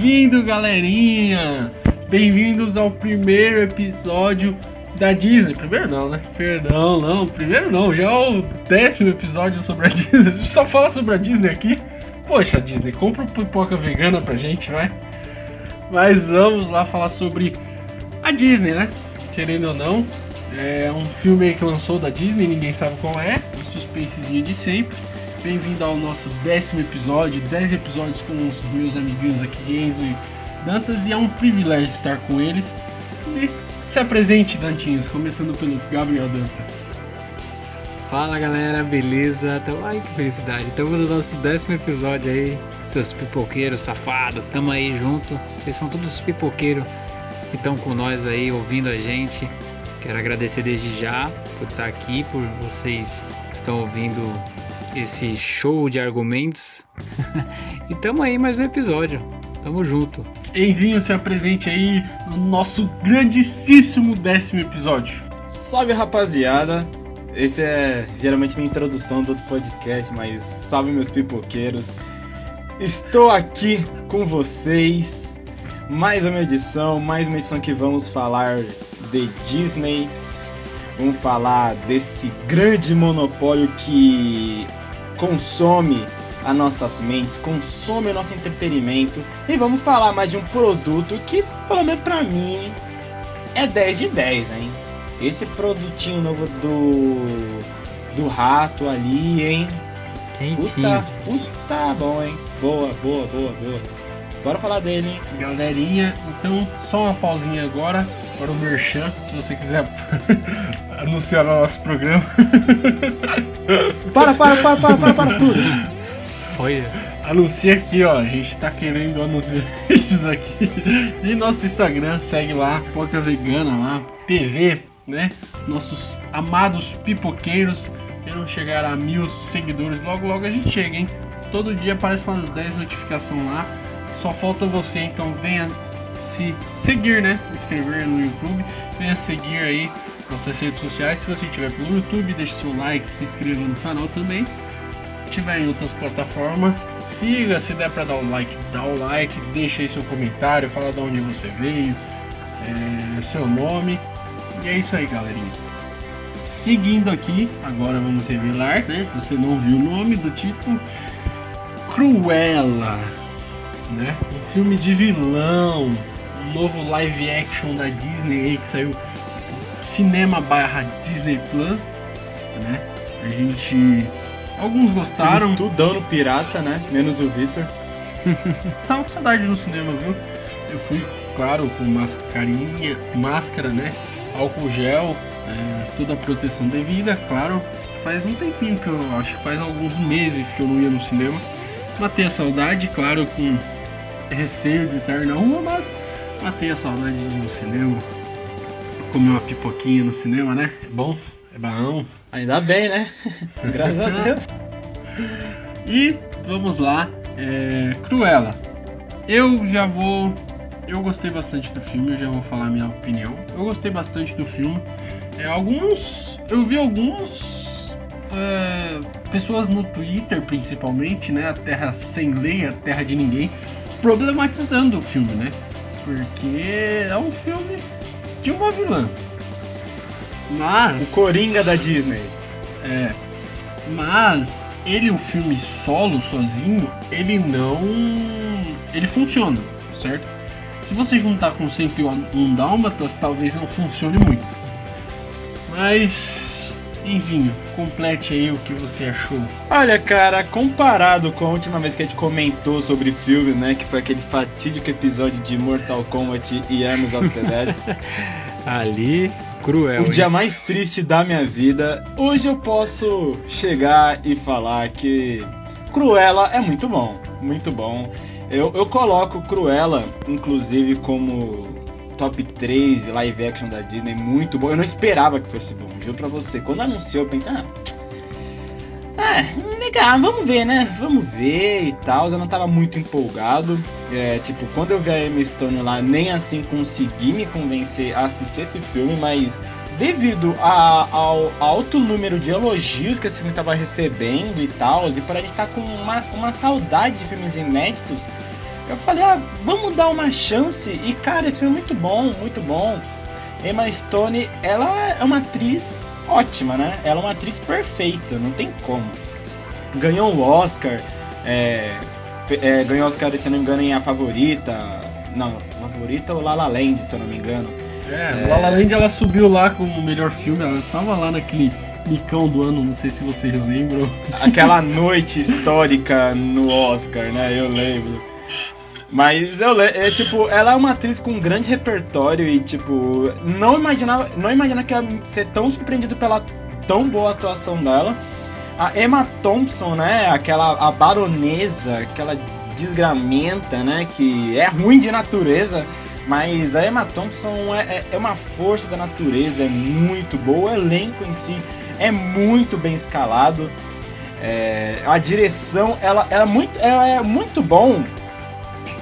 Bem-vindo, galerinha! Bem-vindos ao primeiro episódio da Disney. Primeiro não, né? Perdão, não. Primeiro não. Já é o décimo episódio sobre a Disney. A gente só fala sobre a Disney aqui. Poxa, Disney, compra pipoca vegana pra gente, vai. Mas vamos lá falar sobre a Disney, né? Querendo ou não, é um filme que lançou da Disney, ninguém sabe qual é. Um suspensezinho de sempre. Bem-vindo ao nosso décimo episódio, 10 episódios com os meus amiguinhos aqui, Enzo e Dantas, e é um privilégio estar com eles. E se apresente, Dantinhos, começando pelo Gabriel Dantas. Fala galera, beleza? Então, ai que felicidade! Estamos no nosso décimo episódio aí, seus pipoqueiros safados, tamo aí junto. Vocês são todos pipoqueiros que estão com nós aí, ouvindo a gente. Quero agradecer desde já por estar aqui, por vocês que estão ouvindo esse show de argumentos. e tamo aí mais um episódio. Tamo junto. Enzinho, se apresente aí no nosso grandíssimo décimo episódio. Salve rapaziada! Esse é geralmente minha introdução do outro podcast, mas salve meus pipoqueiros. Estou aqui com vocês. Mais uma edição, mais uma edição que vamos falar de Disney. Vamos falar desse grande monopólio que consome as nossas mentes, consome o nosso entretenimento. E vamos falar mais de um produto que, pelo menos pra mim, é 10 de 10, hein? Esse produtinho novo do. do rato ali, hein? Quentinho. Puta, puta bom, hein? Boa, boa, boa, boa. Bora falar dele, hein? Galerinha, então só uma pausinha agora para o Merchan, se você quiser anunciar o nosso programa. Para, para, para, para, para, para tudo! Olha, Anuncia aqui, ó. A gente tá querendo anunciar vídeos aqui. E nosso Instagram, segue lá, Poca Vegana lá, TV, né? Nossos amados pipoqueiros. Querendo chegar a mil seguidores. Logo, logo a gente chega, hein? Todo dia aparece umas 10 notificações lá. Só falta você, então venha se seguir, né? Inscrever no YouTube. Venha seguir aí nossas redes sociais. Se você estiver pelo YouTube, deixe seu like, se inscreva no canal também tiver em outras plataformas, siga, se der para dar o like, dá o like, deixa aí seu comentário, fala de onde você veio, é, seu nome. E é isso aí, galerinha. Seguindo aqui, agora vamos revelar, né? Você não viu o nome do título. Cruella, né? Um filme de vilão, um novo live action da Disney aí que saiu cinema barra Disney Plus, né? A gente Alguns gostaram. Tudão no pirata, né? Menos o Victor. Tava com saudade no cinema, viu? Eu fui, claro, com mascarinha, máscara, né? Álcool gel, é, toda a proteção devida, claro. Faz um tempinho que eu acho faz alguns meses que eu não ia no cinema. Matei a saudade, claro, com receio de sair na rua, mas matei a saudade de ir no cinema. Comer uma pipoquinha no cinema, né? É bom, é bom. Ainda bem, né? Graças a Deus. E vamos lá, é, Cruella. Eu já vou. Eu gostei bastante do filme, eu já vou falar a minha opinião. Eu gostei bastante do filme. É, alguns. Eu vi alguns. é, pessoas no Twitter, principalmente, né? A Terra Sem Lei, a Terra de Ninguém, problematizando o filme, né? Porque é um filme de uma vilã. Mas. O Coringa da Disney. É. Mas ele, o filme solo, sozinho, ele não. Ele funciona, certo? Se você juntar com 101 Dálmatas, talvez não funcione muito. Mas. Enzinho, complete aí o que você achou. Olha, cara, comparado com a última vez que a gente comentou sobre filme, né? Que foi aquele fatídico episódio de Mortal Kombat e Arms of the Dead. ali, cruel. o hein? dia mais triste da minha vida. Hoje eu posso chegar e falar que Cruella é muito bom, muito bom. Eu, eu coloco Cruella, inclusive, como top 3 live action da Disney, muito bom. Eu não esperava que fosse bom, juro pra você. Quando anunciou, eu pensei, ah, ah, legal, vamos ver, né? Vamos ver e tal. Eu não tava muito empolgado. É, tipo, quando eu vi a Emma Stone lá, nem assim consegui me convencer a assistir esse filme, mas devido a- ao alto número de elogios que esse filme tava recebendo e tal, e por a gente estar com uma, uma saudade de filmes inéditos, eu falei, ah, vamos dar uma chance. E cara, esse filme é muito bom, muito bom. Emma Stone, ela é uma atriz ótima, né? Ela é uma atriz perfeita, não tem como. Ganhou o Oscar, é, é, ganhou o Oscar, se eu não me engano, em A Favorita. Não, A Favorita ou La La Land, se eu não me engano. É, é... La La Land ela subiu lá como melhor filme, ela tava lá naquele micão do ano, não sei se vocês lembram. Aquela noite histórica no Oscar, né? Eu lembro. Mas eu é tipo, ela é uma atriz com um grande repertório e tipo, não imaginava, não imaginava que ia ser tão surpreendido pela tão boa atuação dela. A Emma Thompson, né, aquela a baronesa, aquela desgramenta, né, que é ruim de natureza, mas a Emma Thompson é, é, é uma força da natureza, é muito boa, o elenco em si é muito bem escalado. É, a direção, ela, ela, é muito, ela é muito bom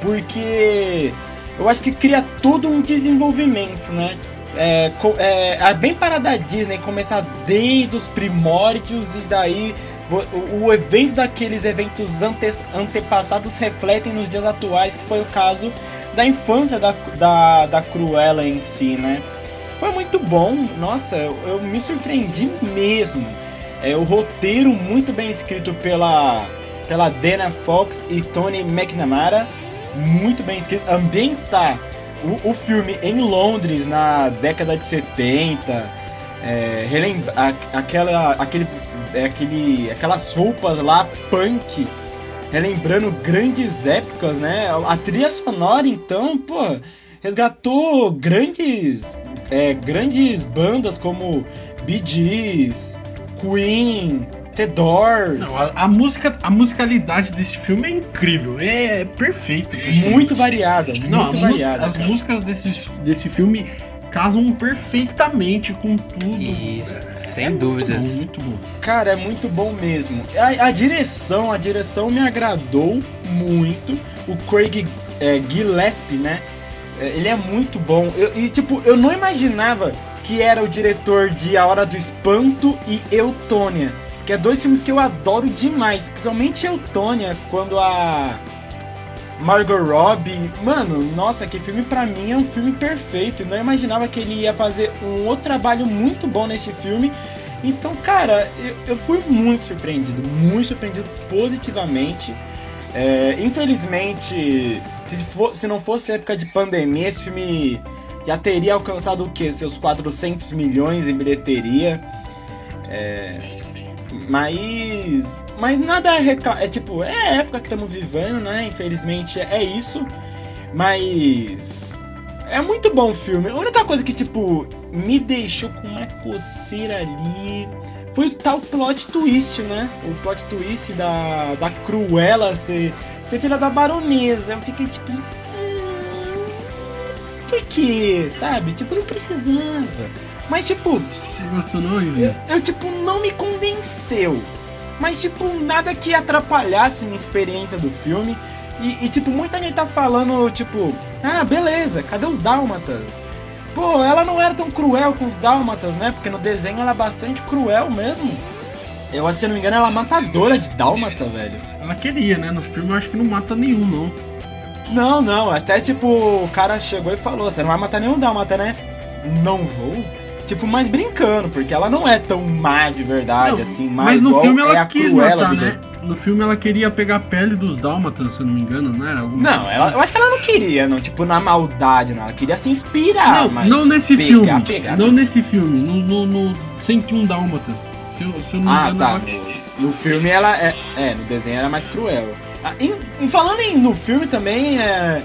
porque eu acho que cria todo um desenvolvimento, né? É, é, é bem para da Disney começar desde os primórdios e daí o, o evento daqueles eventos ante, antepassados refletem nos dias atuais, que foi o caso da infância da, da, da Cruella em si, né? Foi muito bom, nossa, eu, eu me surpreendi mesmo. É, o roteiro muito bem escrito pela, pela Dana Fox e Tony McNamara muito bem escrito. Ambientar o, o filme em Londres na década de 70, é, aquela, aquele, é, aquele, aquelas roupas lá punk, relembrando grandes épocas, né? A trilha sonora, então, pô, resgatou grandes, é, grandes bandas como Bee Gees, Queen, The Doors. Não, a, a, música, a musicalidade desse filme é incrível, é, é perfeito. Muito variada, Não, muito variada. as músicas desse, desse filme casam perfeitamente com tudo. Isso, sem é dúvidas. Muito bom, muito bom. Cara, é muito bom mesmo. A, a direção, a direção me agradou muito. O Craig é, Gillespie, né? É, ele é muito bom. Eu, e tipo, eu não imaginava que era o diretor de A Hora do Espanto e Eutônia que é dois filmes que eu adoro demais, principalmente Eutônia, quando a Margot Robbie, mano, nossa, que filme pra mim é um filme perfeito. Não imaginava que ele ia fazer um outro trabalho muito bom nesse filme. Então, cara, eu, eu fui muito surpreendido, muito surpreendido positivamente. É, infelizmente, se, for, se não fosse época de pandemia, esse filme já teria alcançado o que? Seus 400 milhões em bilheteria. É, mas. Mas nada é, é tipo, é a época que estamos vivendo, né? Infelizmente é isso. Mas. É muito bom o filme. A única coisa que, tipo, me deixou com uma coceira ali foi o tal plot twist, né? O plot twist da, da Cruella ser, ser filha da baronesa. Eu fiquei tipo. Hum, que que, sabe? Tipo, não precisava. Mas, tipo, gostou não, eu, eu, tipo, não me convenceu. Mas, tipo, nada que atrapalhasse minha experiência do filme. E, e, tipo, muita gente tá falando, tipo, ah, beleza, cadê os dálmatas? Pô, ela não era tão cruel com os dálmatas, né? Porque no desenho ela é bastante cruel mesmo. Eu, se não me engano, ela é matadora de dálmata, velho. Ela queria, né? No filme eu acho que não mata nenhum, não. Não, não. Até, tipo, o cara chegou e falou, você não vai matar nenhum dálmata, né? Não vou? Tipo, mais brincando, porque ela não é tão má de verdade, não, assim, mas no filme ela é quis matar, né? No filme ela queria pegar a pele dos dálmatas, se eu não me engano, não era? Alguma não, ela, assim. eu acho que ela não queria, não, tipo, na maldade, não. Ela queria se inspirar, não, mas. Não tipo, nesse pegar, filme. Pegar, não, nesse filme, no, no, no 101 Dálmatas. Se eu, se eu não me ah, engano. Tá. No, no filme ela é. É, no desenho ela é mais cruel. Ah, em, em, falando em, no filme também, é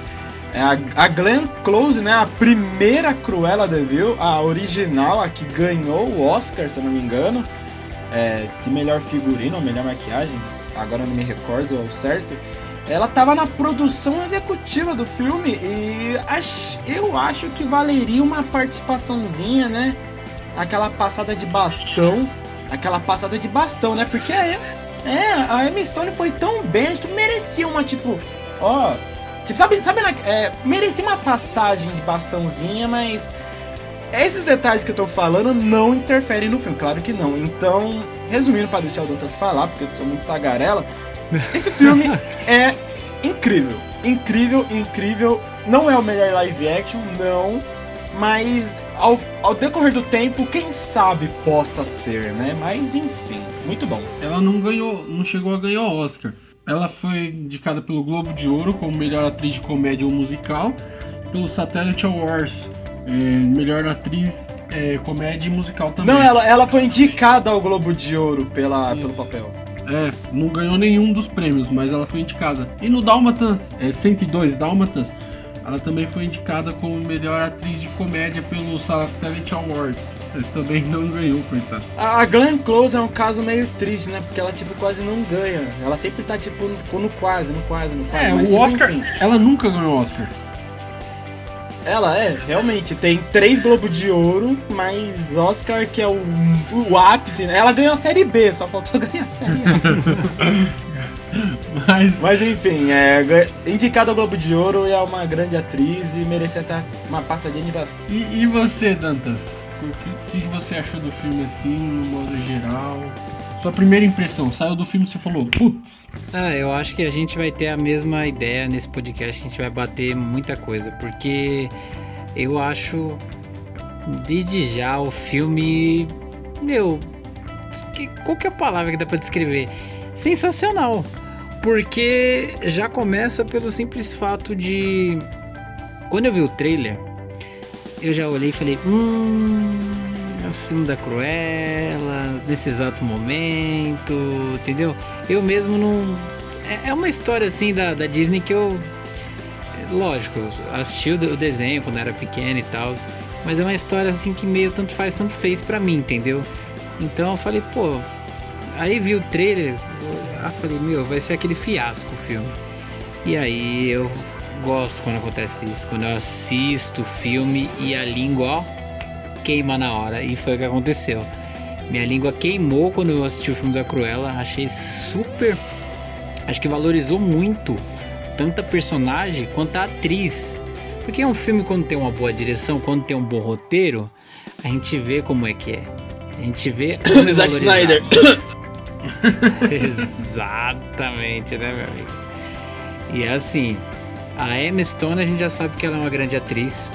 a, a Glenn Close, né? A primeira Cruella de Vil, a original, a que ganhou o Oscar, se eu não me engano, é, de melhor figurino melhor maquiagem, agora não me recordo ao certo. Ela estava na produção executiva do filme e ach, eu acho que valeria uma participaçãozinha, né? Aquela passada de bastão, aquela passada de bastão, né? Porque é, é a Emma Stone foi tão bem, que merecia uma tipo, ó, Tipo, sabe, sabe é, merecia uma passagem de bastãozinha, mas esses detalhes que eu tô falando não interferem no filme, claro que não. Então, resumindo para deixar o Dantas falar, porque eu sou muito tagarela, esse filme é incrível. Incrível, incrível. Não é o melhor live action, não. Mas ao, ao decorrer do tempo, quem sabe possa ser, né? Mas enfim, muito bom. Ela não ganhou, não chegou a ganhar o Oscar. Ela foi indicada pelo Globo de Ouro como melhor atriz de comédia ou musical, pelo Satellite Awards, é, melhor atriz é, comédia e musical também. Não, ela, ela foi indicada ao Globo de Ouro pela, pelo papel. É, não ganhou nenhum dos prêmios, mas ela foi indicada. E no Dalmatans, é 102 Dalmatans, ela também foi indicada como melhor atriz de comédia pelo Satellite Awards. Ele também não ganhou, coitado. A Glenn Close é um caso meio triste, né? Porque ela, tipo, quase não ganha. Ela sempre tá, tipo, no, no quase, no quase, no quase. É, mas, o Oscar, enfim. ela nunca ganhou Oscar. Ela é, realmente, tem três Globo de Ouro, mas Oscar que é o, o ápice, né? Ela ganhou a série B, só faltou ganhar a série A. Mas, mas enfim, é indicada ao Globo de Ouro e é uma grande atriz e merecia estar uma passadinha de bastante. e, e você, Dantas? O que, que você achou do filme assim, no modo geral? Sua primeira impressão, saiu do filme e você falou, putz, Ah, eu acho que a gente vai ter a mesma ideia nesse podcast, a gente vai bater muita coisa, porque eu acho desde já o filme, meu, que, qual que é a palavra que dá pra descrever? Sensacional, porque já começa pelo simples fato de quando eu vi o trailer, eu já olhei e falei, hum, é o filme da Cruella, nesse exato momento, entendeu? Eu mesmo não. É, é uma história assim da, da Disney que eu. Lógico, assisti o de- o desenho quando era pequeno e tal. Mas é uma história assim que meio tanto faz, tanto fez pra mim, entendeu? Então eu falei, pô. Aí vi o trailer, eu ah, falei, meu, vai ser aquele fiasco o filme. E aí eu gosto quando acontece isso, quando eu assisto o filme e a língua, ó, queima na hora. E foi o que aconteceu. Minha língua queimou quando eu assisti o filme da Cruella. Achei super. Acho que valorizou muito tanto a personagem quanto a atriz. Porque é um filme quando tem uma boa direção, quando tem um bom roteiro, a gente vê como é que é. A gente vê como é Zack. Snyder. Exatamente, né, meu amigo? E é assim, a Emma Stone a gente já sabe que ela é uma grande atriz,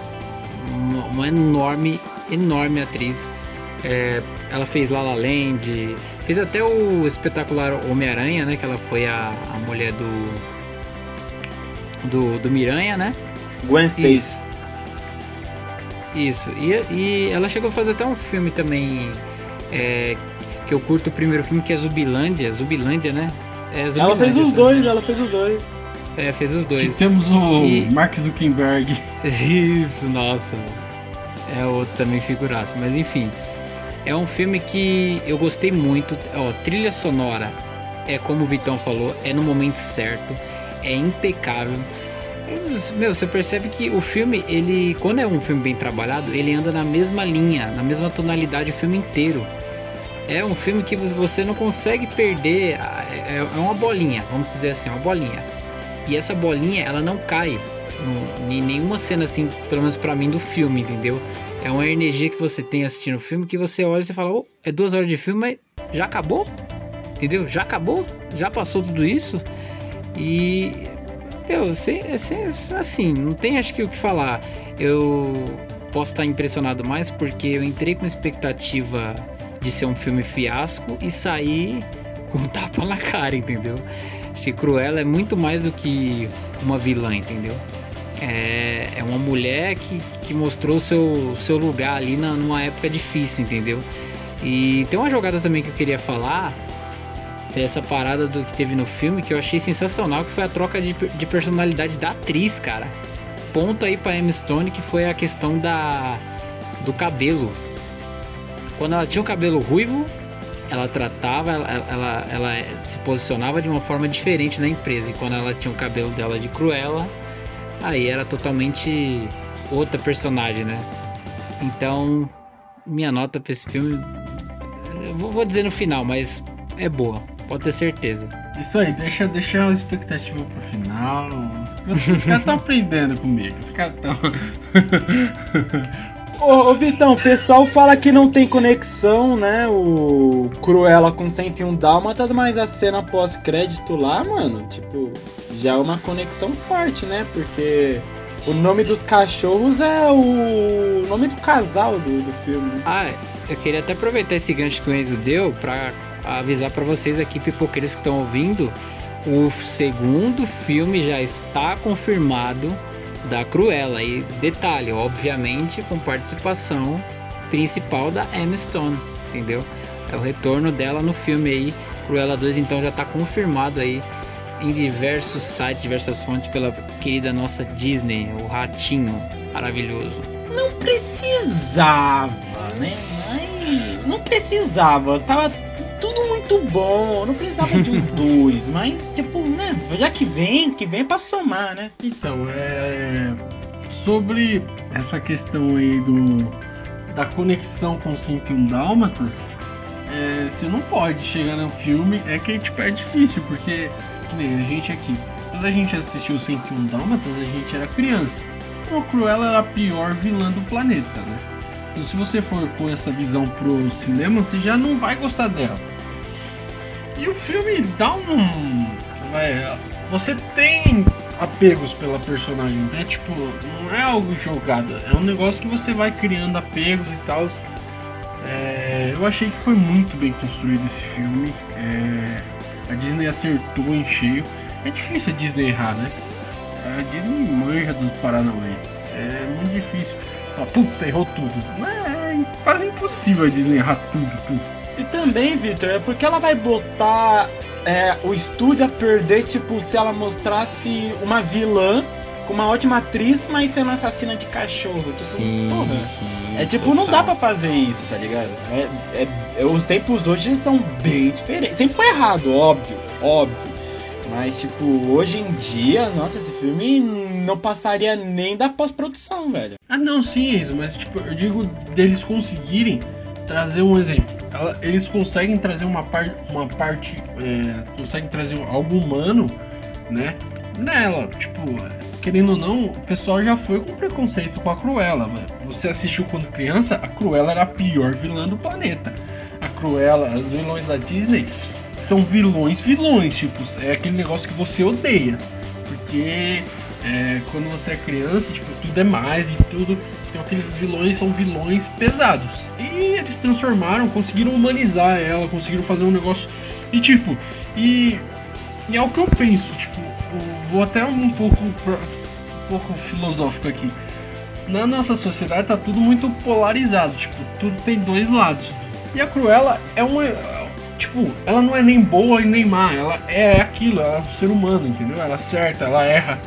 uma, uma enorme, enorme atriz. É, ela fez La La Land, fez até o espetacular Homem-Aranha, né? Que ela foi a, a mulher do, do do Miranha, né? Gwen Stacy. Isso. Isso. E, e ela chegou a fazer até um filme também. é, que eu curto o primeiro filme, que é Zubilândia. Zubilândia, né? É Ela Zubilândia, fez os dois, ela fez os dois. É, fez os dois. temos o E- Mark Zuckerberg. Isso, nossa. É outro também figuraça. Mas enfim. É um filme que eu gostei muito. Ó, trilha sonora. É como o Vitão falou, é no momento certo. É impecável. Meu, você percebe que o filme, ele, quando é um filme bem trabalhado, ele anda na mesma linha, na mesma tonalidade o filme inteiro. É um filme que você não consegue perder. É é uma bolinha, vamos dizer assim, uma bolinha. E essa bolinha, ela não cai no- em nenhuma cena assim, pelo menos pra mim, do filme, entendeu? É uma energia que você tem assistindo o filme que você olha e você fala, oh, é duas horas de filme, mas já acabou? Entendeu? Já acabou? Já passou tudo isso? E. É sem- assim, não tem acho que o que falar. Eu posso estar impressionado mais porque eu entrei com expectativa de ser um filme fiasco e saí com um tapa na cara, entendeu? Que Cruella é muito mais do que uma vilã, entendeu? É, é uma mulher que, que mostrou seu, seu lugar ali na, numa época difícil, entendeu? E tem uma jogada também que eu queria falar dessa parada do que teve no filme que eu achei sensacional, que foi a troca de, de personalidade da atriz, cara. Ponto aí pra Emma Stone, que foi a questão da do cabelo. Quando ela tinha o cabelo ruivo, ela tratava, ela, ela, ela se posicionava de uma forma diferente na empresa. E quando ela tinha o cabelo dela de Cruella, aí era totalmente outra personagem, né? Então, minha nota pra esse filme, eu vou, dizer no final, mas é boa, pode ter certeza. Isso aí, deixa, deixa a expectativa pro final. Os, os caras estão aprendendo comigo. Os caras estão. Ô, ô, Vitão, o pessoal fala que não tem conexão, né? O Cruella com 101 Dálmatas, mas a cena pós-crédito lá, mano, tipo, já é uma conexão forte, né? Porque o nome dos cachorros é o nome do casal do, do filme. Ah, eu queria até aproveitar esse gancho que o Enzo deu pra avisar pra vocês aqui, pipoqueiros que estão ouvindo, o segundo filme já está confirmado da Cruella. E detalhe, obviamente, com participação principal da Emma Stone, entendeu? É o retorno dela no filme aí. Cruella 2 então já tá confirmado aí em diversos sites, diversas fontes pela querida nossa Disney, o ratinho maravilhoso. Não precisava, né? Mas não precisava. Tava muito bom. Não precisava de um dois. Mas, tipo, né? Já que vem, que vem pra somar, né? Então, é. Sobre essa questão aí do. da conexão com 101 Dálmatas, é, você não pode chegar no filme. É que tipo, é difícil, porque que nem a gente aqui. Quando a gente assistiu 101 Dálmatas, a gente era criança. Então, a Cruella era a pior vilã do planeta, né? Então, se você for com essa visão pro cinema, você já não vai gostar dela. E o filme dá um. vai, você tem apegos pela personagem, né? Tipo, não é algo jogado, é um negócio que você vai criando apegos e tal. É, eu achei que foi muito bem construído esse filme. É, a Disney acertou em cheio. É difícil a Disney errar, né? A Disney manja dos Paranauê. É muito difícil. Fala, puta, errou tudo. É, é quase impossível a Disney errar tudo, tudo. E também, Victor, é porque ela vai botar é, o estúdio a perder, tipo, se ela mostrasse uma vilã com uma ótima atriz, mas sendo assassina de cachorro. Tipo, porra. sim. É tipo, não dá pra fazer isso, tá ligado? É, é- é- os tempos hoje são bem diferentes. Sempre foi errado, óbvio, óbvio. Mas, tipo, hoje em dia, nossa, esse filme não passaria nem da pós-produção, velho. Ah, não, sim, isso, mas tipo, eu digo deles conseguirem trazer um exemplo. Ela- eles conseguem trazer uma, par, uma parte, é, conseguem trazer algo humano, né? Nela, tipo, querendo ou não, o pessoal já foi com preconceito com a Cruella. Você assistiu quando criança, a Cruella era a pior vilã do planeta. A Cruella, os vilões da Disney são vilões, vilões, tipo, é aquele negócio que você odeia. Porque é, quando você é criança, tipo, tudo é mais e tudo. Então aqueles vilões são vilões pesados. E eles transformaram, conseguiram humanizar ela, conseguiram fazer um negócio. E tipo, e, e é o que eu penso, tipo, eu vou até um pouco, um pouco filosófico aqui. Na nossa sociedade tá tudo muito polarizado, tipo, tudo tem dois lados. E a Cruella é uma. Tipo, ela não é nem boa e nem má, ela é aquilo, ela é um ser humano, entendeu? Ela acerta, ela erra.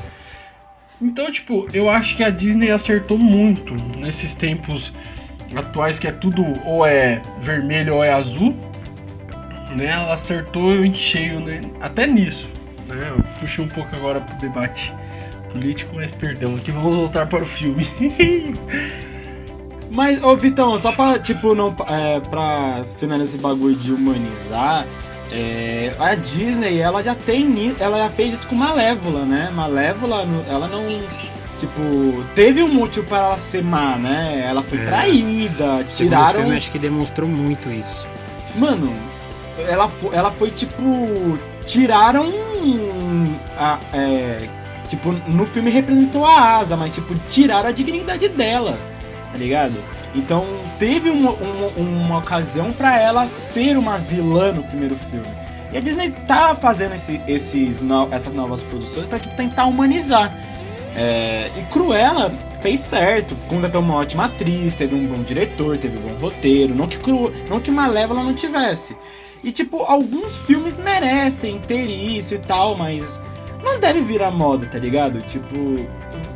Então, tipo, eu acho que a Disney acertou muito nesses tempos atuais que é tudo ou é vermelho ou é azul. Né? Ela acertou em cheio, né? Até nisso. Né? Eu puxei um pouco agora pro debate político, mas perdão, aqui vamos voltar para o filme. Mas, ô Vitão, só pra, tipo, não, é, pra finalizar esse bagulho de humanizar, é, a Disney, ela já tem, ela já fez isso com Malévola, né? Malévola, ela não, tipo, teve um motivo para ela ser má, né? Ela foi É. traída, O segundo tiraram... filme acho que demonstrou muito isso. Mano, ela foi, ela foi tipo. Tiraram. A, é, tipo, no filme representou a asa, mas tipo, tiraram a dignidade dela, tá ligado? Então teve uma, uma, uma ocasião pra ela ser uma vilã no primeiro filme. E a Disney tá fazendo esse- esses, no- essas novas produções pra tipo, tentar humanizar. É, e Cruella fez certo, contratou uma ótima atriz, teve um bom diretor, teve um bom roteiro, não que, Cru, não que Malévola não tivesse. E tipo, alguns filmes merecem ter isso e tal, mas não deve virar moda, tá ligado? Tipo,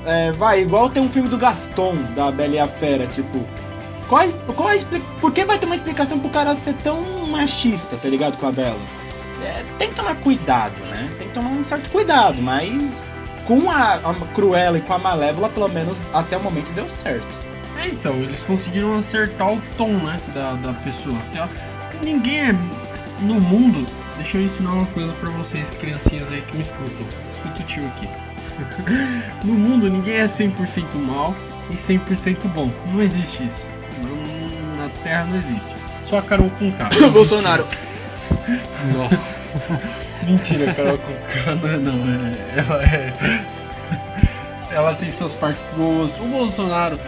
é, vai, igual tem um filme do Gaston, da Bela e a Fera, tipo, qual, é- qual por que vai ter uma explicação pro cara ser tão machista, tá ligado, com a Bela? É, tem que tomar cuidado, né? Tem que tomar um certo cuidado, mas com a, a Cruella e com a Malévola, pelo menos até o momento deu certo. É, então, eles conseguiram acertar o tom, né, da, da pessoa. Ninguém é no mundo. Deixa eu ensinar uma coisa pra vocês, criancinhas aí que me escutam. Escuta o tio aqui. no mundo, ninguém é 100% mal e 100% bom. Não existe isso. Não- Terra não existe. Só a Carol com K. Bolsonaro. Nossa. Mentira, Carol Conká não é não, é, ela é. Ela tem suas partes boas. O Bolsonaro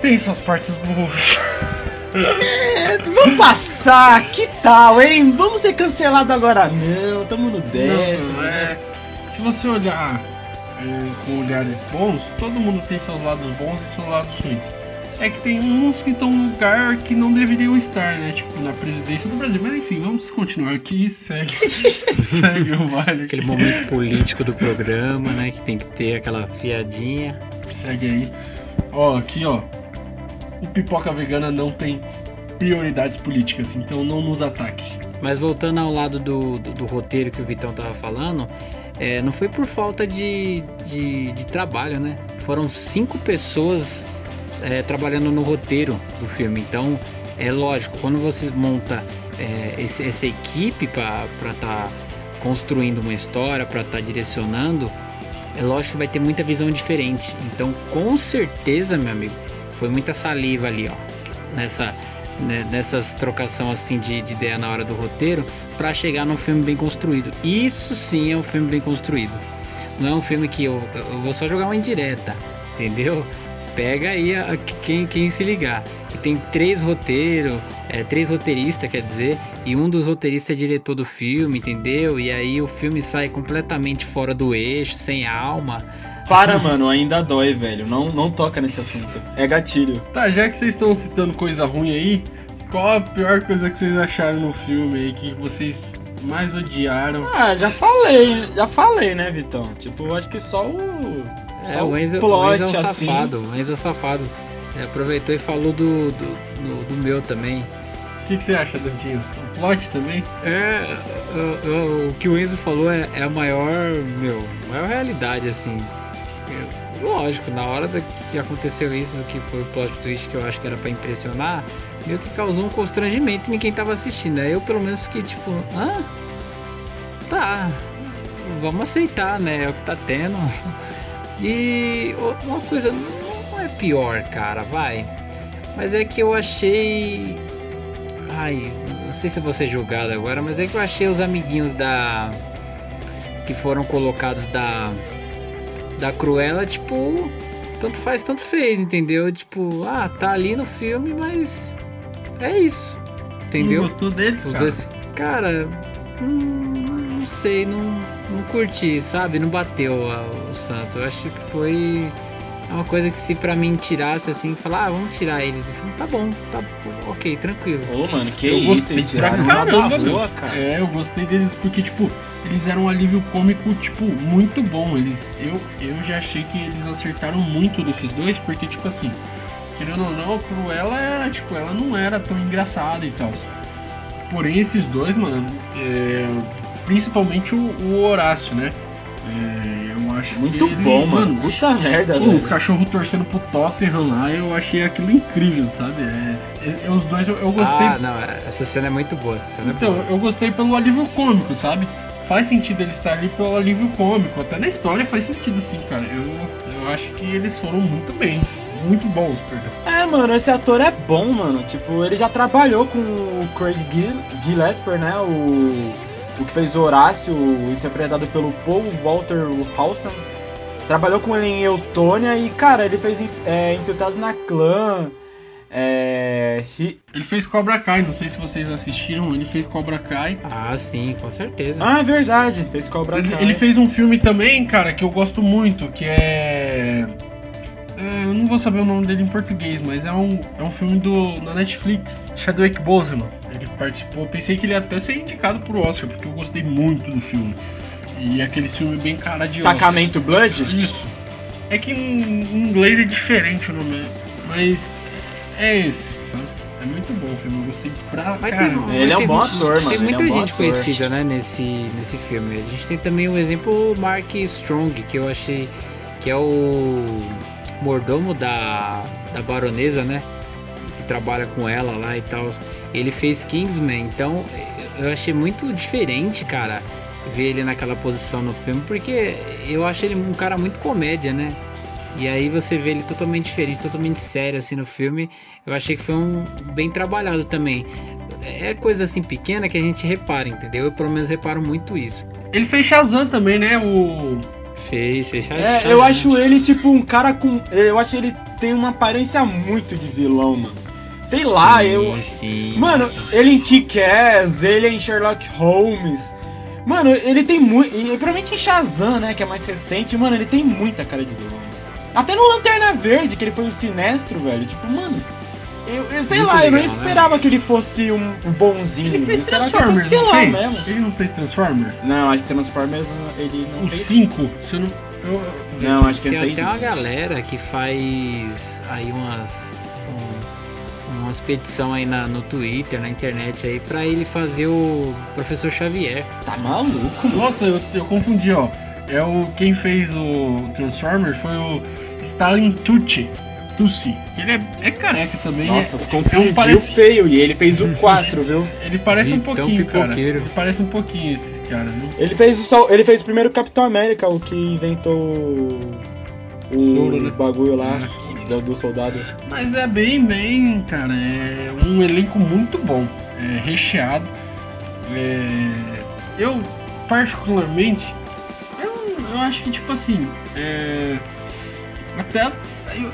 tem suas partes boas. É, vamos passar, que tal, hein? Vamos ser cancelados agora não, tamo no décimo. Não, né? é. Se você olhar é, com olhares bons, todo mundo tem seus lados bons e seus lados ruins. É que tem uns que estão num lugar que não deveriam estar, né? Tipo, na presidência do Brasil. Mas enfim, vamos continuar aqui. Segue, segue o baile. Aquele momento político do programa, né? Que tem que ter aquela piadinha. Segue aí. Ó, aqui ó. O pipoca vegana não tem prioridades políticas, então não nos ataque. Mas voltando ao lado do, do, do roteiro que o Vitão tava falando, é, não foi por falta de, de, de trabalho, né? Foram cinco pessoas é, trabalhando no roteiro do filme. Então, é lógico, quando você monta é, esse- essa equipe para estar construindo uma história, para estar direcionando, é lógico que vai ter muita visão diferente. Então, com certeza, meu amigo, foi muita saliva ali, ó, nessa né, nessas trocação assim de, de ideia na hora do roteiro para chegar num filme bem construído. Isso sim é um filme bem construído. Não é um filme que eu, eu vou só jogar uma indireta, entendeu? Pega aí a- a- quem, quem se ligar. Que tem três roteiros, é, três roteiristas, quer dizer, e um dos roteiristas é diretor do filme, entendeu? E aí o filme sai completamente fora do eixo, sem alma. Para, mano, ainda dói, velho. Não, não toca nesse assunto. É gatilho. Tá, já que vocês estão citando coisa ruim aí, qual a pior coisa que vocês acharam no filme aí que vocês mais odiaram? Ah, já falei, já falei, né, Vitão? Tipo, eu acho que só o. É, o Enzo, o Enzo é um assim. safado, o Enzo é um safado. É, aproveitou e falou do, do, do- do meu também. O que, que você acha, Dantinhos? O plot também? É, o- o- o que o Enzo falou é, é a maior, meu, maior realidade, assim. Eu- lógico, na hora da, que aconteceu isso, que foi o plot twist que eu acho que era pra impressionar, meio que causou um constrangimento em quem tava assistindo. Aí eu pelo menos fiquei tipo, ah, tá, vamos aceitar, né? É o que tá tendo. E uma coisa não é pior, cara, vai. Mas é que eu achei. Ai, não sei se vou ser julgado agora, mas é que eu achei os amiguinhos da. que foram colocados da. da Cruella, tipo. Tanto faz, tanto fez, entendeu? Tipo, ah, tá ali no filme, mas. É isso. Entendeu? Não gostou deles, Os cara? dois. Cara, hum, não sei, não, não curti, sabe? Não bateu a- o santo. Eu acho que foi uma coisa que se pra mim tirasse assim, falar, ah, vamos tirar eles do filme, tá bom, tá ok, tranquilo. Ô, mano, que Eu isso, gostei eles pra caramba, boa, cara. É, eu gostei deles porque, tipo, eles eram um alívio cômico, tipo, muito bom. Eles, eu, eu já achei que eles acertaram muito desses dois, porque, tipo assim, querendo ou não, a Cruella era, tipo, ela não era tão engraçada e tal. Porém, esses dois, mano, é, principalmente o, o Horácio, né? É, eu acho Muito que ele, bom, mano. Puta merda, Pô, os velho. cachorros torcendo pro Tottenham lá, eu achei aquilo incrível, sabe? É, é- os dois eu, eu gostei. Ah, não, essa cena é muito boa, essa cena então, é boa. eu gostei pelo alívio cômico, sabe? Faz sentido ele estar ali pelo alívio cômico. Até na história faz sentido sim, cara. Eu, eu acho que eles foram muito bem. Muito bons, perdão. É, mano, esse ator é bom, mano. Tipo, ele já trabalhou com o Craig Gill- Gillespie, né? O, o que fez Horácio, interpretado pelo Paul Walter Hawson. Trabalhou com ele em Eutônia e, cara, ele fez é, Infiltrados na Clã. É, Ele fez Cobra Kai, não sei se vocês assistiram, ele fez Cobra Kai. Ah, sim, com certeza. Ah, é verdade, fez Cobra Ele, Kai. ele fez um filme também, cara, que eu gosto muito, que é. é, eu não vou saber o nome dele em português, mas é um, é um filme do, na Netflix, Chadwick Boseman. Ele participou, pensei que ele ia até ser indicado pro Oscar, porque eu gostei muito do filme. E aquele filme bem cara de Oscar. Tacamento Blood? Isso. É que em, inglês é diferente o nome, mas é esse, sabe? É muito bom o filme, eu gostei pra Mas caramba. tem- Ele é um bom ator, mano, Tem ele muita é um gente conhecida, né, nesse, nesse filme. A gente tem também o exemplo Mark Strong, que eu achei que é o mordomo da, da baronesa, né? Trabalha com ela lá e tal. Ele fez Kingsman, então eu achei muito diferente, cara, ver ele naquela posição no filme, porque eu acho ele um cara muito comédia, né? E aí você vê ele totalmente diferente, totalmente sério assim no filme. Eu achei que foi um bem trabalhado também. É coisa assim pequena que a gente repara, entendeu? Eu pelo menos reparo muito isso. Ele fez Shazam também, né? O. Fez, fez É, eu acho ele tipo um cara com. Eu acho ele tem uma aparência muito de vilão, mano. Sei lá, sim, eu. Sim, Mano, sim. ele em Kick-Ass, ele em Sherlock Holmes. Mano, ele tem muito. E provavelmente em Shazam, né? Que é mais recente. Mano, ele tem muita cara de vilão. Até no Lanterna Verde, que ele foi o sinestro, velho. Tipo, mano. Eu, eu sei Muito lá, eu não legal, né? esperava que ele fosse um, bonzinho. Ele fez que ele fosse Transformers, não mesmo. Ele não fez Transformers? Não, acho que Transformers ele não O fez. 5, você não. eu- Não, acho que ele Tem até uma galera que faz aí umas um- umas petição aí na, no Twitter, na internet aí pra ele fazer o Professor Xavier. Tá maluco. Nossa, eu, eu confundi, ó. É o. Quem fez o Transformers foi o Stalin Tucci. Tucci. Que ele é, é careca também. Nossa, é, se é confundiu um parece, feio. E ele fez o 4, viu? Ele parece um pouquinho, cara. Ele parece um pouquinho esses caras, viu? Ele fez o sol, ele fez o primeiro Capitão América, o que inventou o, o Solo, né? bagulho lá do, do soldado. Mas é bem, bem, cara, é um elenco muito bom, é recheado. É, eu, particularmente, eu, eu acho que, tipo assim, é, até. eu-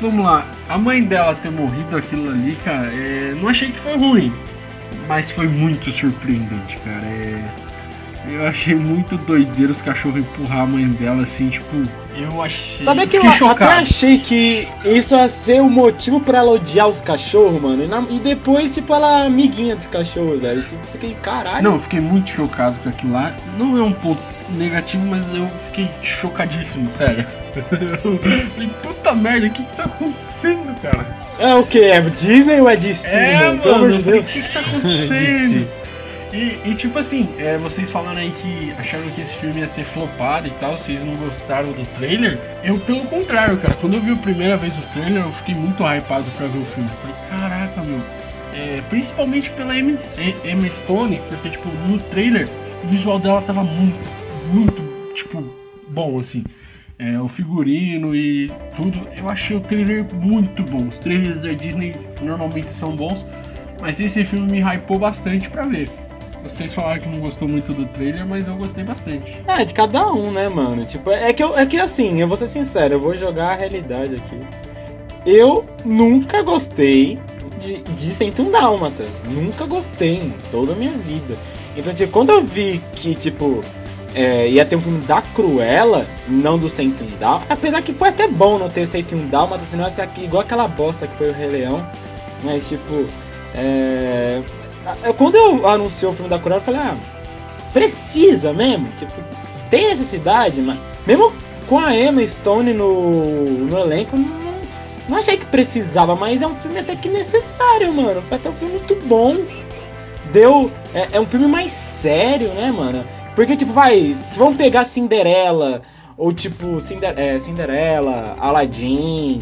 vamos lá, a mãe dela ter morrido aquilo ali, cara, é, não achei que foi ruim, mas foi muito surpreendente, cara. é, eu achei muito doideiro os cachorros empurrar a mãe dela assim, tipo, eu achei. Sabe que eu até achei que isso ia ser o motivo pra ela odiar os cachorros, mano. E, na- e depois, tipo, ela é amiguinha dos cachorros, velho. Tipo, fiquei, caralho. Não, eu fiquei muito chocado com aquilo lá. Não é um ponto negativo, mas eu fiquei chocadíssimo, sério. Eu falei, puta merda, o que que tá acontecendo, cara? É o que? É Disney ou é DC, é, mano? Mano, eu o que que tá DC. acontecendo? E, e, tipo assim, é, vocês falaram aí que acharam que esse filme ia ser flopado e tal, vocês não gostaram do trailer. Eu, pelo contrário, cara, quando eu vi a primeira vez o trailer, eu fiquei muito hypado pra ver o filme. Eu falei, caraca, meu. É, principalmente pela Emma, Emma Stone, porque, tipo, no trailer, o visual dela tava muito, muito, tipo, bom, assim. É, o figurino e tudo, eu achei o trailer muito bom. Os trailers da Disney normalmente são bons, mas esse filme me hypou bastante pra ver. Vocês falaram que não gostou muito do trailer, mas eu gostei bastante. É, de cada um, né, mano? Tipo, é que, eu, é que assim, eu vou ser sincero, eu vou jogar a realidade aqui. Eu nunca gostei de, de 101 Dálmatas. Nunca gostei em toda a minha vida. Então, tipo, quando eu vi que, tipo, é, ia ter um filme da Cruella, não do 101 Dálmatas, apesar que foi até bom não ter 101 Dálmatas, senão ia ser aqui, igual aquela bosta que foi o Rei Leão. Mas, tipo, é... a- Quando eu anunciou o filme da Cruella, eu falei, ah, precisa mesmo? Tipo, tem necessidade, mas mesmo com a Emma Stone no, no elenco, não, não achei que precisava, mas é um filme até que necessário, mano. Foi até um filme muito bom. Deu. É, é um filme mais sério, né, mano? Porque, tipo, vai. Se vamos pegar Cinderela, ou tipo, Cinder, é, Cinderela, Aladdin.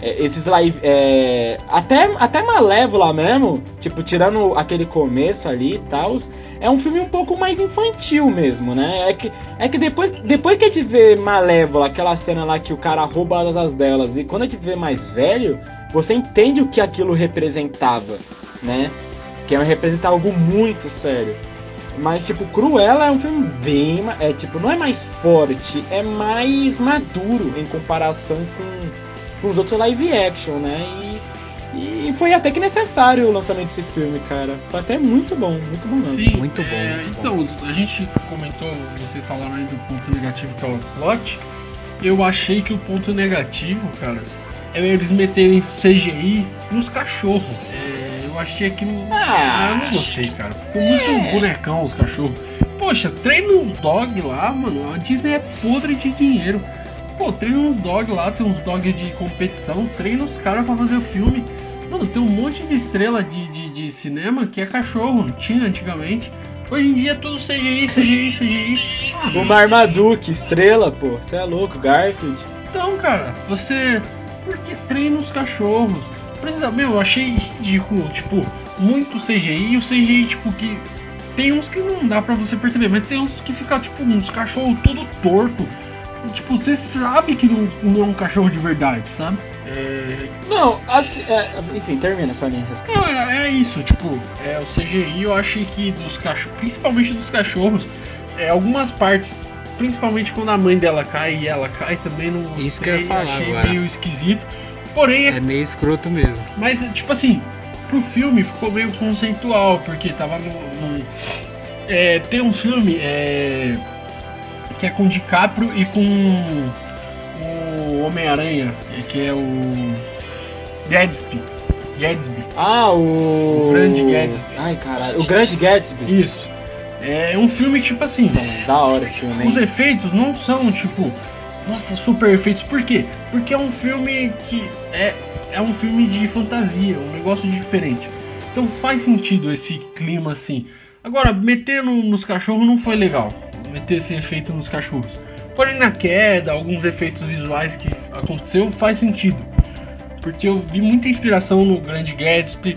É, esses live. É, até, até Malévola mesmo, tipo, tirando aquele começo ali e tal, é um filme um pouco mais infantil mesmo, né? É que, é que depois, depois que a gente vê Malévola, aquela cena lá que o cara rouba as asas delas, e quando a gente vê mais velho, você entende o que aquilo representava, né? Que é representar algo muito sério. Mas, tipo, Cruella é um filme bem. É, tipo, não é mais forte, é mais maduro em comparação com, com os outros live action, né? E, e foi até que necessário o lançamento desse filme, cara. Foi até muito bom, muito bom mesmo. Sim, Muito bom, é, muito então, a gente comentou, vocês falaram aí do ponto negativo que é o plot. Eu achei que o ponto negativo, cara, é eles meterem CGI nos cachorros. É, eu achei aquilo. Ah. eu não gostei, cara. Ficou muito É. bonecão os cachorros. Poxa, treina uns dog lá, mano. A Disney é podre de dinheiro. Pô, treina uns dog lá, tem uns dogs de competição, treina os caras pra fazer o filme. Mano, tem um monte de estrela de, de, de cinema que é cachorro, não tinha antigamente. Hoje em dia é tudo CGI, CGI, CGI. O Marmaduke, estrela, pô. Você é louco, Garfield. Então, cara, você. Por que treina os cachorros? Precisa, meu, eu achei ridículo, tipo, muito CGI e o CGI, tipo, que. Tem uns que não dá pra você perceber, mas tem uns que fica, tipo, uns cachorros todo torto. Tipo, você sabe que não, não é um cachorro de verdade, sabe? É... Não, assim, é, enfim, termina sua linha. Não, era, era isso, tipo, é, o CGI eu achei que dos cachorros, principalmente dos cachorros, é, algumas partes, principalmente quando a mãe dela cai e ela cai também não Isso que eu ia falar achei agora. meio esquisito. Porém, é É meio escroto mesmo. Mas, tipo assim, pro filme ficou meio conceitual, porque tava no. no- é, tem um filme é, que é com o DiCaprio e com o Homem-Aranha, que é o. Gatsby. Gatsby. Ah, o. O Grande Gatsby. Ai, caralho. O Grande Gatsby. Isso. É um filme tipo assim, da hora esse filme, os efeitos não são, tipo, nossa, super efeitos. Por quê? Porque é um filme que é, é um filme de fantasia, um negócio diferente. Então faz sentido esse clima assim. Agora, meter no- nos cachorros não foi legal. Meter esse efeito nos cachorros. Porém, na queda, alguns efeitos visuais que aconteceu faz sentido. Porque eu vi muita inspiração no Grande Gatsby.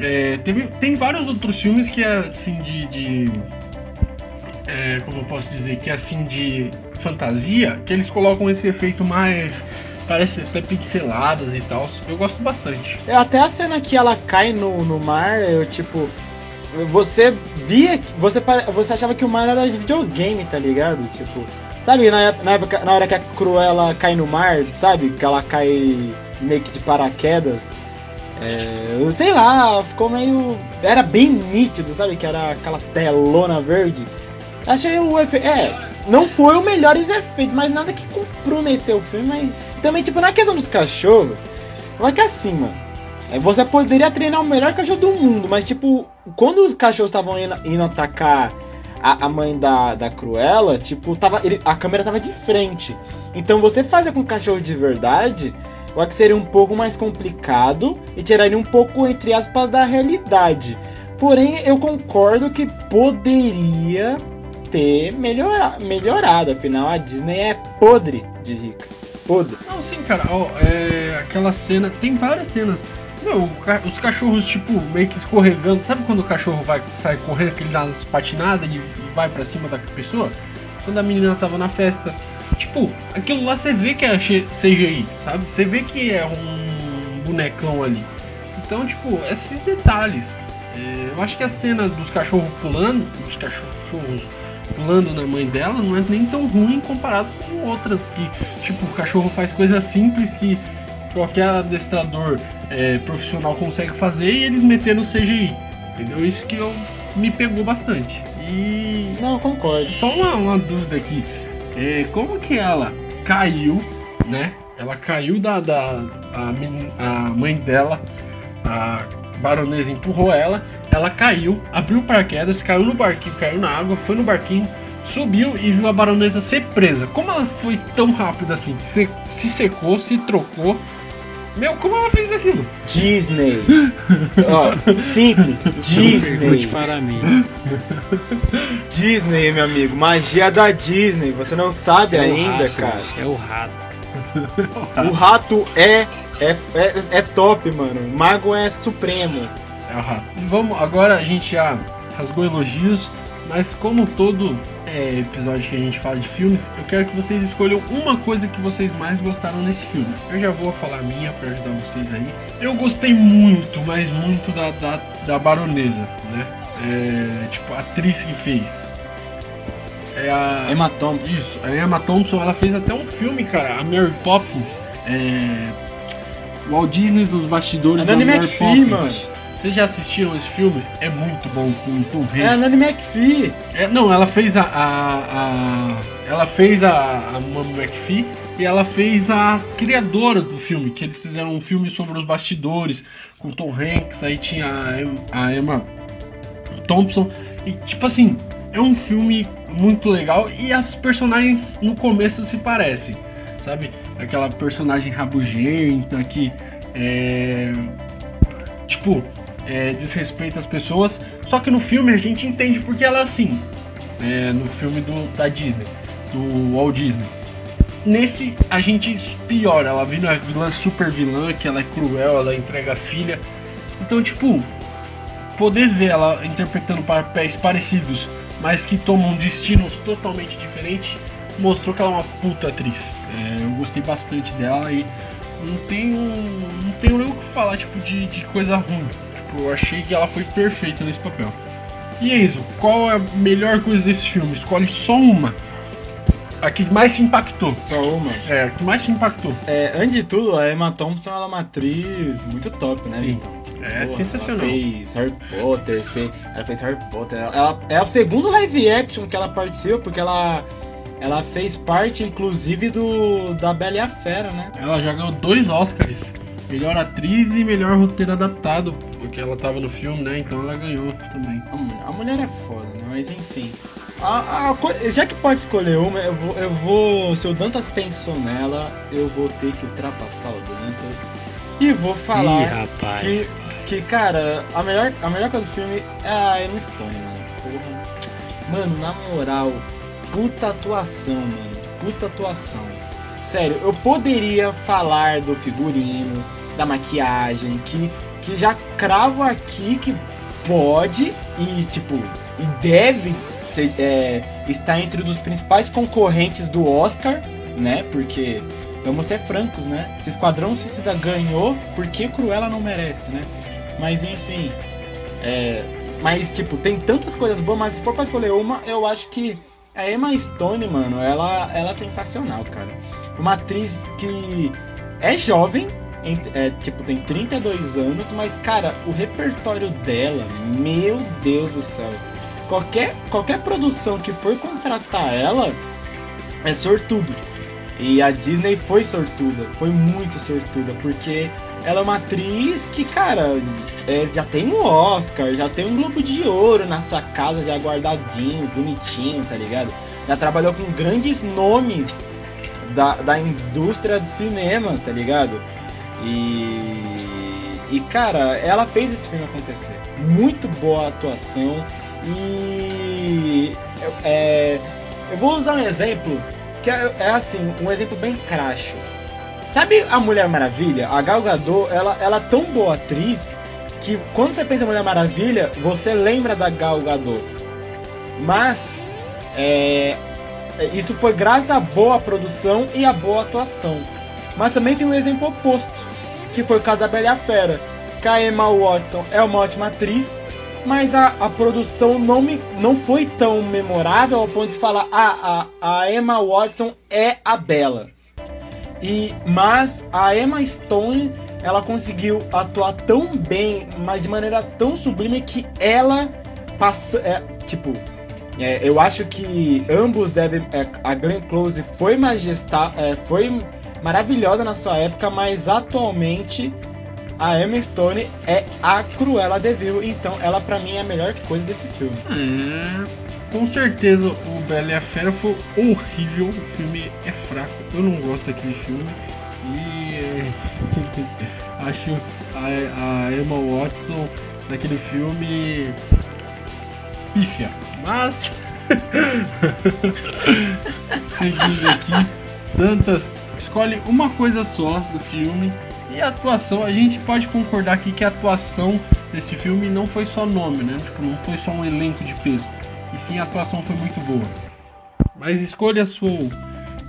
É, teve, tem vários outros filmes que é assim de. de é, como eu posso dizer? Que é assim de fantasia, que eles colocam esse efeito mais. Parece até pixeladas e tal. Eu gosto bastante. É, Até a cena que ela cai no, no mar, eu tipo. Você via. Você, você achava que o mar era de videogame, tá ligado? Tipo. Sabe, na, ép- na época, na hora que a Cruella cai no mar, sabe? Que ela cai meio que de paraquedas. É, sei lá, ficou meio. Era bem nítido, sabe? Que era aquela telona verde. Achei o efeito. É, não foi o melhores efeitos, mas nada que comprometeu o filme. Mas também, tipo, na questão dos cachorros, não é que assim, mano. Você poderia treinar o melhor cachorro do mundo, mas tipo, quando os cachorros estavam indo, indo atacar a, a mãe da, da Cruella, tipo, tava, ele, a câmera tava de frente. Então você fazer com cachorro de verdade, eu acho que seria um pouco mais complicado e tiraria um pouco, entre aspas, da realidade. Porém, eu concordo que poderia ter melhora, melhorado. Afinal, a Disney é podre de rica. Podre. Não, sim, cara, ó, é, aquela cena. Tem várias cenas. Os cachorros, tipo, meio que escorregando. Sabe quando o cachorro vai sai correndo, que ele dá umas patinadas e, e vai pra cima da pessoa? Quando a menina tava na festa. Tipo, aquilo lá você vê que é CGI, sabe? Você vê que é um bonecão ali. Então, tipo, esses detalhes. É, eu acho que a cena dos cachorros pulando, dos cachorros pulando na mãe dela, não é nem tão ruim comparado com outras que, tipo, o cachorro faz coisas simples que qualquer adestrador é, profissional consegue fazer e eles meteram no CGI. Entendeu? Isso que eu, me pegou bastante. E Não, concordo. só uma, uma dúvida aqui. É, como que ela caiu, né? Ela caiu da. da a, a mãe dela, a baronesa empurrou ela, ela caiu, abriu o paraquedas, caiu no barquinho, caiu na água, foi no barquinho, subiu e viu a baronesa ser presa. Como ela foi tão rápida assim? Se, se secou, se trocou. Meu, como ela fez aquilo? Disney. Ó, simples. Disney. para mim. Disney, meu amigo. Magia da Disney. Você não sabe É ainda, rato, cara. É o rato. O rato é, é, é, é top, mano. O mago é supremo. É o rato. Vamos, agora a gente já rasgou elogios, mas como todo é, episódio que a gente fala de filmes, eu quero que vocês escolham uma coisa que vocês mais gostaram nesse filme. Eu já vou falar a minha pra ajudar vocês aí. Eu gostei muito, mas muito da, da, da baronesa, né? É, tipo, a atriz que fez. É a. Emma Thompson. Isso, a Emma Thompson, ela fez até um filme, cara, a Mary Poppins. É. O Walt Disney dos bastidores A da Mary McPhee, Poppins. mano. Vocês já assistiram esse filme? É muito bom com o Tom É a Hanks. Nanny McPhee. É, não, ela fez a, a, a- ela fez a, a Mama McPhee e ela fez a criadora do filme, que eles fizeram um filme sobre os bastidores com o Tom Hanks, aí tinha a, a Emma Thompson e tipo assim, é um filme muito legal e as personagens no começo se parecem, sabe? Aquela personagem rabugenta que é tipo é, desrespeita as pessoas, só que no filme a gente entende porque ela é assim, é, no filme do, da Disney, do Walt Disney. Nesse a gente piora, ela vira uma vilã super vilã, que ela é cruel, ela entrega a filha. Então, tipo, poder ver ela interpretando papéis parecidos, mas que tomam destinos totalmente diferentes, mostrou que ela é uma puta atriz. É, eu gostei bastante dela e não tenho, não tenho nem o que falar tipo, de, de coisa ruim. Tipo, eu achei que ela foi perfeita nesse papel. E Enzo, qual é a melhor coisa desse filme? Escolhe só uma. A que mais te impactou. Só uma. É, a que mais te impactou. É, antes de tudo, a Emma Thompson ela é uma atriz muito top, né, Sim. Vitão? É Porra, sensacional. Ela fez Harry Potter, fez, ela fez Harry Potter. Ela, é o segundo live action que ela participa, porque ela, ela fez parte, inclusive, do da Bela e a Fera, né? Ela já ganhou dois Oscars. Melhor atriz e melhor roteiro adaptado. Porque ela tava no filme, né? Então ela ganhou também. A mulher, a mulher é foda, né? Mas enfim. A- a já que pode escolher uma, eu vou, eu vou. Se o Dantas pensou nela, eu vou ter que ultrapassar o Dantas. E vou falar. Ih, rapaz. Que, cara, a melhor, a melhor coisa do filme é a Emma Stone, mano. Porra. Mano, na moral, puta atuação, mano. Puta atuação. Sério, eu poderia falar do figurino, da maquiagem, que, que já cravo aqui que pode e, tipo, e deve ser, é, estar entre os principais concorrentes do Oscar, né? Porque, vamos ser francos, né? Se Esquadrão Suicida ganhou, por que Cruella não merece, né? Mas enfim. É, mas, tipo, tem tantas coisas boas, mas se for pra escolher uma, eu acho que a Emma Stone, mano, ela, ela é sensacional, cara. Uma atriz que é jovem, é, tipo, tem 32 anos, mas, cara, o repertório dela, meu Deus do céu. Qualquer, qualquer produção que for contratar ela é sortudo. E a Disney foi sortuda, foi muito sortuda, porque ela é uma atriz que, cara, é, já tem um Oscar, já tem um Globo de Ouro na sua casa, já guardadinho, bonitinho, tá ligado? Já trabalhou com grandes nomes da, da indústria do cinema, tá ligado? E, e, cara, ela fez esse filme acontecer. Muito boa atuação. E é, eu vou usar um exemplo que é, é assim, um exemplo bem cracho. Sabe a Mulher Maravilha? A Gal Gadot, ela, ela é tão boa atriz que quando você pensa em Mulher Maravilha, você lembra da Gal Gadot. Mas é, isso foi graças à boa produção e à boa atuação. Mas também tem um exemplo oposto, que foi o caso da Bela Fera. Que a Emma Watson é uma ótima atriz, mas a, a produção não, me, não foi tão memorável ao ponto de falar: ah, a, a Emma Watson é a Bela. E, mas a Emma Stone ela conseguiu atuar tão bem, mas de maneira tão sublime que ela passa. É, tipo, é, eu acho que ambos devem. É, a Glenn Close foi é, foi maravilhosa na sua época, mas atualmente a Emma Stone é a Cruella de Vil, então ela pra mim é a melhor coisa desse filme. É, com certeza o Bela e a Fera foi horrível. O filme é fraco. Eu não gosto daquele filme. E acho a, a Emma Watson naquele filme pífia. Mas seguindo aqui, tantas. Escolhe uma coisa só do filme. E a atuação, a gente pode concordar aqui que a atuação desse filme não foi só nome, né? Tipo, não foi só um elenco de peso. E sim a atuação foi muito boa. Mas escolha seu.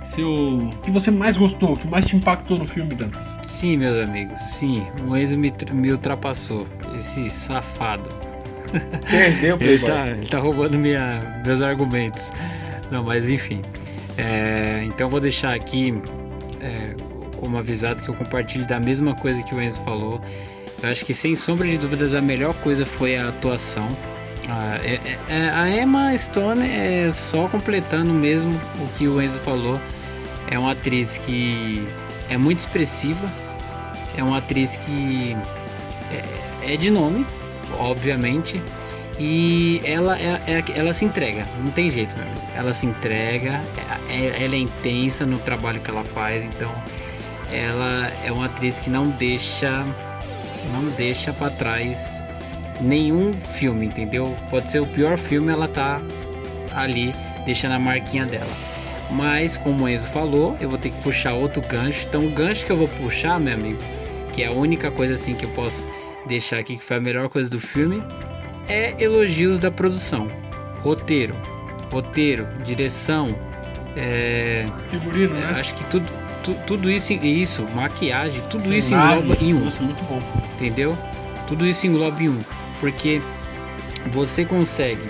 Seu. O que você mais gostou, o que mais te impactou no filme, Dantas? Sim, meus amigos, sim. O Enzo me, me ultrapassou. Esse safado. Perdeu, Ele tá, ele tá roubando minha, meus argumentos. Não, mas enfim. É, então vou deixar aqui é, como avisado que eu compartilho da mesma coisa que o Enzo falou. Eu acho que sem sombra de dúvidas a melhor coisa foi a atuação. A, é- é- a Emma Stone é só completando mesmo o que o Enzo falou. É uma atriz que é muito expressiva. É uma atriz que é, é de nome, obviamente. E ela, é, é- ela se entrega, não tem jeito, meu amigo. Ela se entrega, é- é- ela é intensa no trabalho que ela faz, então ela é uma atriz que não deixa, não deixa para trás nenhum filme, entendeu? Pode ser o pior filme, ela tá ali deixando a marquinha dela. Mas como o Enzo falou, eu vou ter que puxar outro gancho. Então o gancho que eu vou puxar, meu amigo, que é a única coisa assim que eu posso deixar aqui que foi a melhor coisa do filme, é elogios da produção. Roteiro, roteiro, direção, É, Figurino, né? acho que tudo, tu- tudo isso, isso, maquiagem, tudo isso Cenário, engloba em um. Muito bom. entendeu? Tudo isso engloba em um, porque você consegue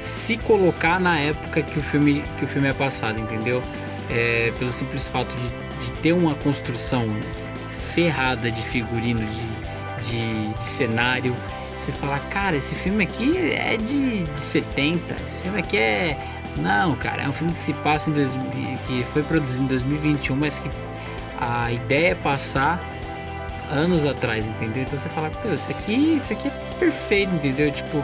se colocar na época que o filme que o filme é passado, entendeu? É, pelo simples fato de, de ter uma construção ferrada de figurino, de, de, de cenário, você fala, cara, esse filme aqui é de, de 70, esse filme aqui é não, cara, é um filme que se passa em 2000, que foi produzido em 2021, mas que a ideia é passar anos atrás, entendeu? Então você fala, pô, isso aqui, isso aqui é perfeito, entendeu? Tipo,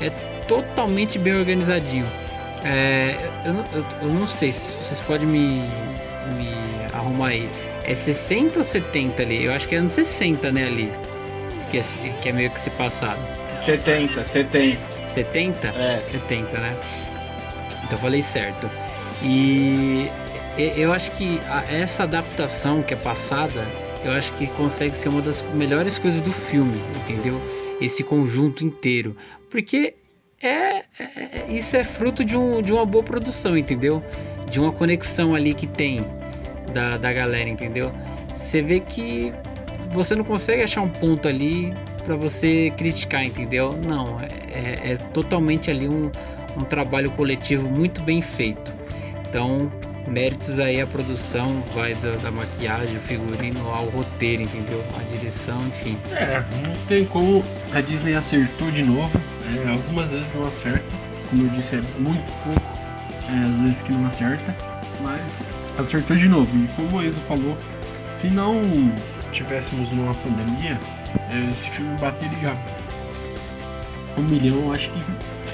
é totalmente bem organizadinho. É, eu, não- eu, eu não sei se vocês podem me, me arrumar aí. É 60 ou 70 ali? Eu acho que é anos 60, né, ali. Que é, que é meio que se passado. 70, 70. 70? É. 70, né? Então falei certo. E eu acho que essa adaptação que é passada, eu acho que consegue ser uma das melhores coisas do filme, entendeu? Esse conjunto inteiro. Porque é, é- é- isso é fruto de, um, de uma boa produção, entendeu? De uma conexão ali que tem da, da galera, entendeu? Você vê que você não consegue achar um ponto ali pra você criticar, entendeu? Não, é, é- é totalmente ali um, um trabalho coletivo muito bem feito. Então, méritos aí à produção, vai da, da maquiagem, figurino ao roteiro, entendeu? A direção, enfim. É, não tem como. A Disney acertou de novo. É, algumas vezes não acerta. Como eu disse, é muito pouco. é, às vezes que não acerta. Mas acertou de novo. E como o Enzo falou, se não tivéssemos numa pandemia, é, esse filme bateria um milhão, eu acho que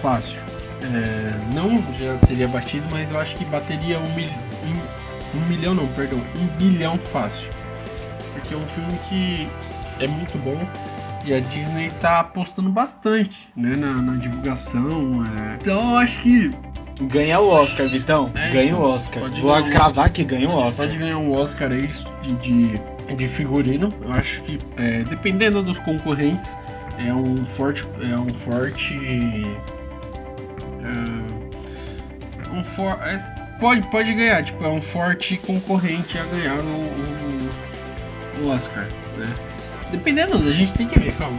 fácil. É, não já teria batido, mas eu acho que bateria um, mil, um, um milhão, não, perdão, um bilhão fácil. Porque é um filme que é muito bom e a Disney tá apostando bastante né, na, na divulgação. é. Então eu acho que Ganha o Oscar, Vitão. É, ganha então, o Oscar. pode Vou cravar que ganha o Oscar. pode ganhar um Oscar aí de, de, de figurino. Eu acho que é, dependendo dos concorrentes é um forte é um forte é, um for, é, pode pode ganhar tipo é um forte concorrente a ganhar o, o, o Oscar, né? Dependendo, a gente tem que ver, calma.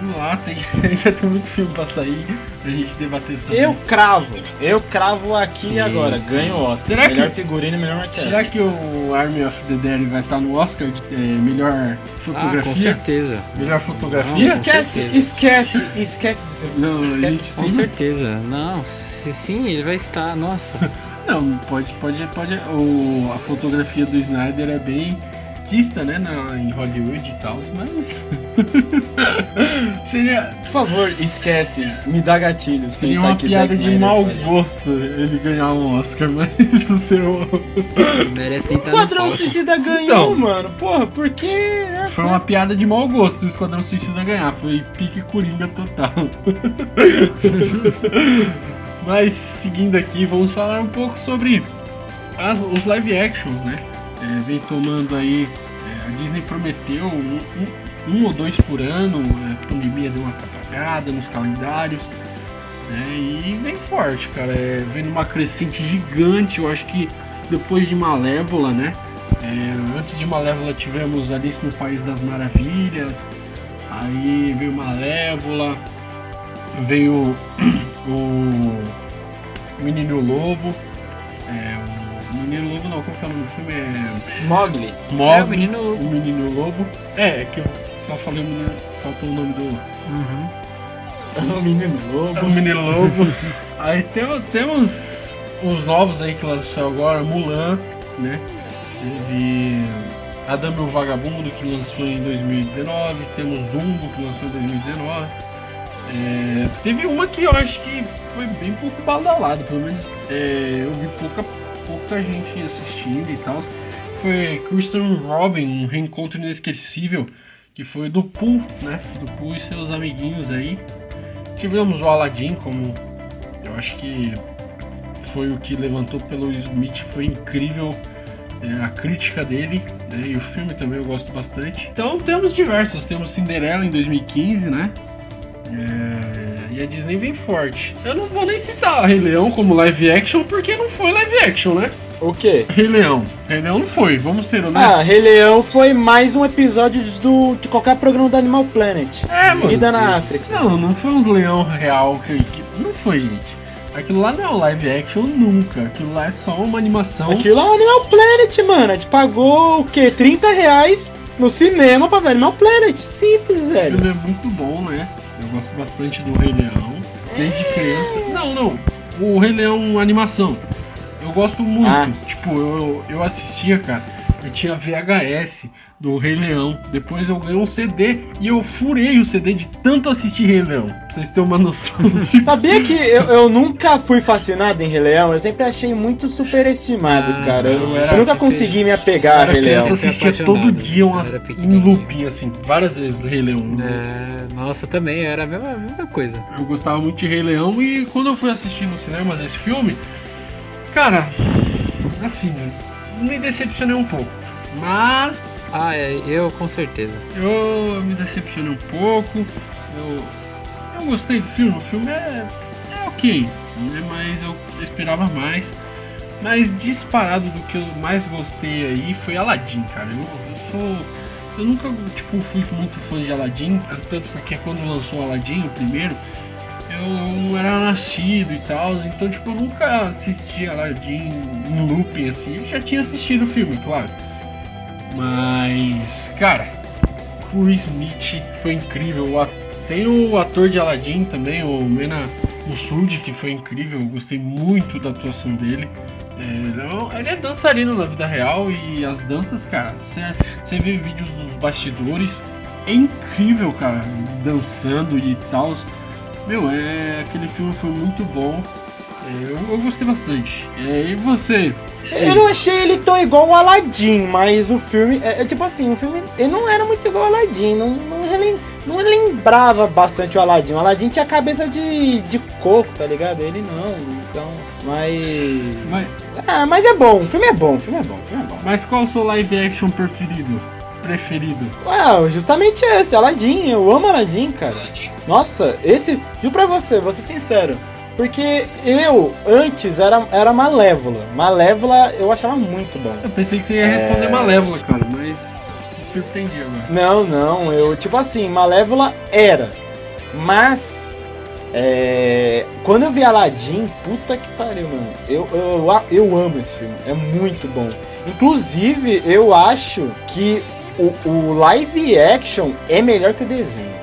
Vamos lá, tem, ainda tem muito filme pra sair, a gente debater sobre Eu isso. cravo. Eu cravo aqui Sim, e agora. sim. Ganha o Oscar. Será que- melhor figurino e melhor maquiagem. Será que o Army of the Dead vai estar no Oscar de é, melhor Ah, fotografia? com certeza. melhor Não, fotografia? com Esquece, esquece, esquece. Não, Esquece. gente Com sim. certeza. Não, se sim, ele vai estar. Nossa. Não, pode, pode, pode. O, a fotografia do Snyder é bem artista, né, na, em Hollywood e tal, mas seria, Por favor, esquece. Me dá gatilhos. seria uma que piada Zack de Snyder mau pode. gosto ele ganhar um Oscar, mas isso um- Merece O tentar no Quadrão palco. Suicida ganhou, Então. mano. Porra, por quê? foi uma piada de mau gosto o Esquadrão Suicida ganhar, foi pique coringa total. Mas seguindo aqui, vamos falar um pouco sobre as- os live actions, né? É, vem tomando aí. é, a Disney prometeu um, um- um ou dois por ano, a pandemia deu uma atrapalhada nos calendários. né? E vem forte, cara. É, vem numa crescente gigante. Eu acho que depois de Malévola, né? É, antes de Malévola tivemos Alice no País das Maravilhas. Aí veio Malévola. Veio o Menino Lobo. É, o Menino Lobo não, como que é o nome do filme? É Mogli. Mogli, É, o Menino Lobo. o Menino Lobo. É, é que eu só falei o menino, faltou o nome do. Uhum. O menino É o lobo. Menino Lobo. aí temos, temos os novos aí que lançou agora, Mulan, né? Teve Adame o Vagabundo que lançou em 2019, temos Dumbo que lançou em 2019. É, teve uma que eu acho que foi bem pouco badalada, pelo menos é, eu vi pouca, pouca gente assistindo e tal. Foi Christian Robin, um reencontro inesquecível, que foi do Pooh, né? Do Pooh e seus amiguinhos aí. Tivemos o Aladdin como eu acho que foi o que levantou pelo Smith, foi incrível é, a crítica dele, né, e o filme também eu gosto bastante. Então temos diversos, temos Cinderela em 2015, né? É, e a Disney vem forte. Eu não vou nem citar Rei Leão como live action, porque não foi live action, né? O quê? Rei Leão. Rei Leão não foi, vamos ser honestos. Ah, Rei Leão foi mais um episódio do, de qualquer programa do Animal Planet. é, mano. Vida na Deus África. Não, não foi uns leão real que, que- Não foi, gente. Aquilo lá não é um live action nunca. Aquilo lá é só uma animação. Aquilo é o Animal Planet, mano. A gente pagou o quê? 30 reais no cinema pra ver Animal Planet. Simples, velho. filme é muito bom, né? Eu gosto bastante do Rei Leão. Desde criança. Não, não. O Rei Leão animação. Eu gosto muito. Ah. Tipo, eu, eu assistia, cara. Eu tinha VHS do Rei Leão. Depois eu ganhei um CD e eu furei o CD de tanto assistir Rei Leão. Pra vocês terem uma noção. Sabia que eu, eu nunca fui fascinado em Rei Leão? Eu sempre achei muito superestimado, Ah, cara. Eu, era eu nunca consegui me apegar a Rei Leão. eu assistia todo dia uma, um looping, assim, várias vezes Rei Leão. É, nossa, também era a mesma, a mesma coisa. Eu gostava muito de Rei Leão e quando eu fui assistir no cinemas esse filme, cara, assim, me decepcionei um pouco. Mas Ah, é, eu com certeza. eu me decepcionei um pouco. Eu, eu gostei do filme, o filme é, é ok, né, mas eu esperava mais. Mas disparado do que eu mais gostei aí foi Aladdin, cara. Eu, eu sou. Eu nunca tipo, fui muito fã de Aladdin, tanto porque quando lançou Aladdin, o primeiro, eu não era nascido e tal, então tipo, eu nunca assisti Aladdin em looping assim, eu já tinha assistido o filme, claro. Mas, cara, o Smith foi incrível. Tem o ator de Aladdin também, o Mena Mussoudi, que foi incrível. Eu gostei muito da atuação dele. É, é ele é dançarino na vida real e as danças, cara, você vê vídeos dos bastidores, é incrível, cara, dançando e tal. Meu, é, aquele filme foi muito bom. Eu, eu gostei bastante. É, e você? Eu não achei ele tão igual o Aladdin, mas o filme. É, é tipo assim, o filme ele não era muito igual ao Aladdin. Não, não, relem- não lembrava bastante o Aladdin. O Aladdin tinha cabeça de, de coco, tá ligado? Ele não, então. Mas. Mas, Ah, mas é bom, o filme é bom, o filme é bom, o filme é bom. mas qual o seu live action preferido? Preferido? Uau, justamente esse, Aladdin, eu amo Aladdin, cara. Nossa, esse, juro pra você, vou ser sincero. Porque eu, antes, era, era Malévola. Malévola eu achava muito bom. Eu pensei que você ia responder É. Malévola, cara, mas me surpreendi agora. Não, não, eu, tipo assim, Malévola era. Mas, é, quando eu vi Aladdin, puta que pariu, mano. Eu, eu, eu amo esse filme, é muito bom. Inclusive, eu acho que o, o live action é melhor que o desenho.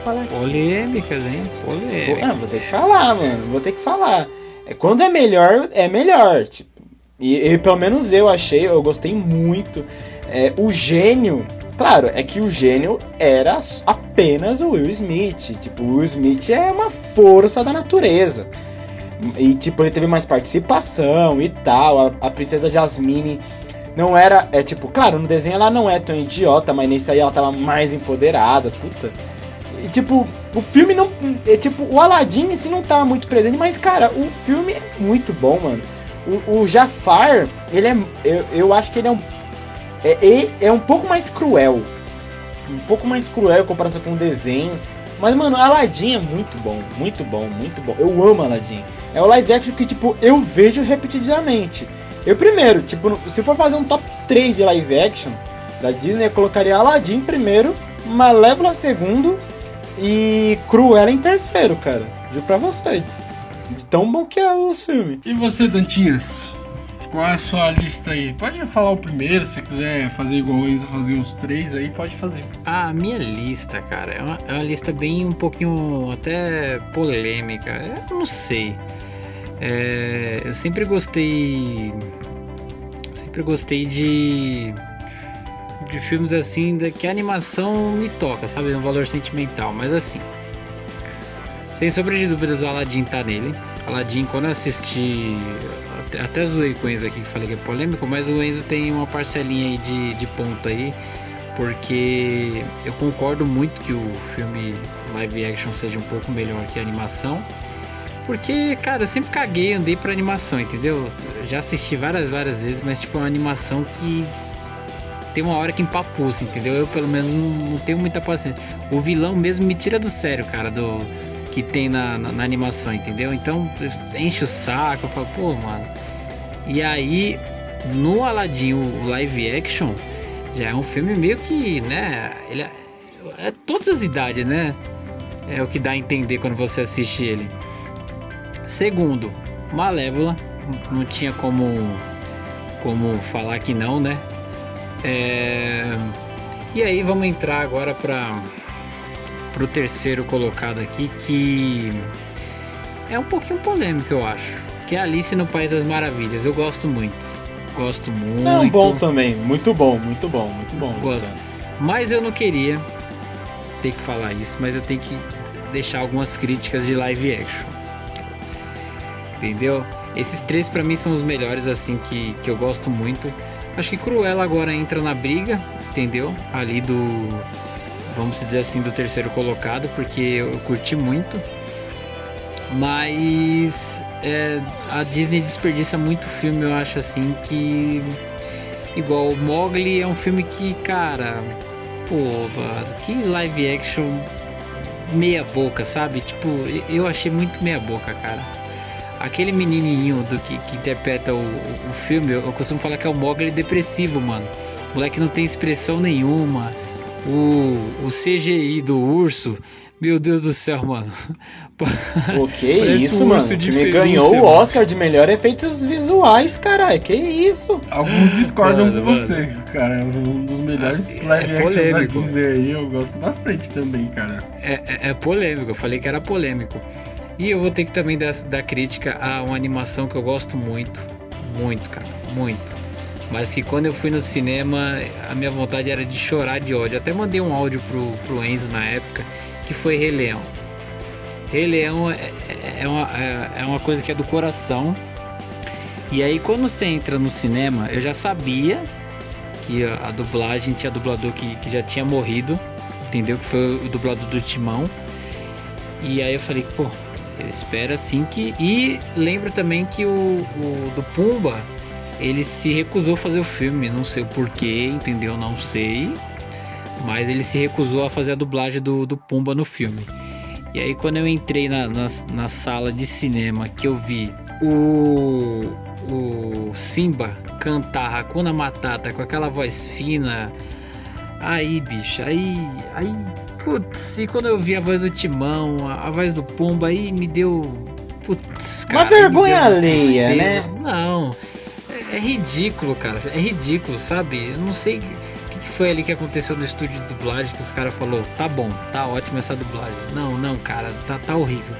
Falar aqui. Polêmicas, hein? Vou, Polêmica. ah, vou ter que falar, mano. Vou ter que falar. É, quando é melhor, é melhor. Tipo, e, e pelo menos eu achei, eu gostei muito. É, o gênio, claro, é que o gênio era apenas o Will Smith. Tipo, o Will Smith é uma força da natureza. E tipo, ele teve mais participação e tal. A, a princesa Jasmine não era. É tipo, claro, no desenho ela não é tão idiota, mas nesse aí ela tava mais empoderada, puta. Tipo, o filme não. É, tipo, o Aladdin si não tava muito presente, mas, cara, o filme é muito bom, mano. O, o Jafar, ele é. Eu, eu acho que ele é um. É, é, é um pouco mais cruel. Um pouco mais cruel em comparação com o desenho. Mas, mano, Aladdin é muito bom, muito bom, muito bom. Eu amo Aladdin. É o live action que, tipo, eu vejo repetidamente. Eu primeiro, tipo, se for fazer um top 3 de live action da Disney, eu colocaria Aladdin primeiro, Malévola segundo e Cruella em terceiro, cara. Juro pra você. De tão bom que é os filmes. E você, Dantinhas? Qual é a sua lista aí? Pode falar o primeiro, se quiser fazer igual o Enzo, fazer os três aí, pode fazer. A minha lista, cara, é uma, é uma lista bem um pouquinho até polêmica. Eu não sei. É, eu sempre gostei. Sempre gostei de. De filmes assim, da, que a animação me toca, sabe? Um valor sentimental. Mas assim. Sem sombra de dúvidas, o Aladdin tá nele. Aladdin, quando eu assisti. Até, até zoei com o Enzo aqui que falei que é polêmico, mas o Enzo tem uma parcelinha aí de, de ponto aí porque eu concordo muito que o filme live action seja um pouco melhor que a animação. Porque, cara, eu sempre caguei, andei pra animação, entendeu? Já assisti várias, várias vezes, mas tipo, é uma animação que tem uma hora que empapuça, entendeu? Eu pelo menos não, não, tenho muita paciência. O vilão mesmo me tira do sério, cara, do que tem na, na, na animação, entendeu? Então enche o saco, eu falo, pô, mano. E aí, no Aladdin, o live action, já é um filme meio que, né? Ele é, é todas as idades, né? É o que dá a entender quando você assiste ele. Segundo, Malévola, não tinha como como falar que não, né? É... E aí vamos entrar agora para o terceiro colocado aqui, que é um pouquinho polêmico, eu acho. Que é Alice no País das Maravilhas. Eu gosto muito. Gosto muito. É um bom também. Muito bom, muito bom, muito bom. Gosto. Mas eu não queria ter que falar isso, mas eu tenho que deixar algumas críticas de live action. Entendeu? Esses três para mim são os melhores, assim, que, que eu gosto muito. Acho que Cruella agora entra na briga, entendeu? Ali do. Vamos dizer assim, do terceiro colocado, porque eu, curti muito. Mas é, a Disney desperdiça muito filme, eu acho assim, que. Igual Mogli é um filme que, cara. Pô, que live action meia boca, sabe? Tipo, eu achei muito meia boca, cara aquele menininho do que, que interpreta o, o, filme, eu, eu, costumo falar que é o Mogli depressivo, mano. O moleque não tem expressão nenhuma. O, o CGI do urso, meu Deus do céu, mano. Pô, que isso, um mano. O time ganhou o Oscar de melhor efeitos visuais, caralho. Que isso? Alguns discordam mano, com você, cara. Um dos melhores ah, live é polêmico. da Disney aí, eu gosto bastante também, cara. É, é, é polêmico, eu falei que era polêmico. E eu vou ter que também dar, dar crítica a uma animação que eu gosto muito, muito, cara, muito. Mas que quando eu fui no cinema, a minha vontade era de chorar de ódio. Até mandei um áudio pro, pro Enzo na época, que foi Rei Leão. Rei Leão é, é, é uma, é, é uma coisa que é do coração. E aí quando você entra no cinema, eu já sabia que a, a dublagem tinha dublador que, que já tinha morrido, entendeu? Que foi o dublador do Timão. E aí eu falei, pô, eu espero assim que. E lembro também que o, o do Pumba ele se recusou a fazer o filme, não sei o porquê, entendeu? Não sei. Mas ele se recusou a fazer a dublagem do, do Pumba no filme. E aí quando eu entrei na, na, na sala de cinema que eu vi o, o Simba cantar Hakuna Matata com aquela voz fina. Aí, bicho, aí, aí Putz, e quando eu vi a voz do Timão, a, a voz do Pumba, aí me deu. Putz, cara. Uma vergonha alheia, né? Não. É, é, ridículo, cara. É ridículo, sabe? Eu não sei o que, que foi ali que aconteceu no estúdio de dublagem que os caras falaram: tá bom, tá ótimo essa dublagem. Não, não, cara, tá, tá horrível.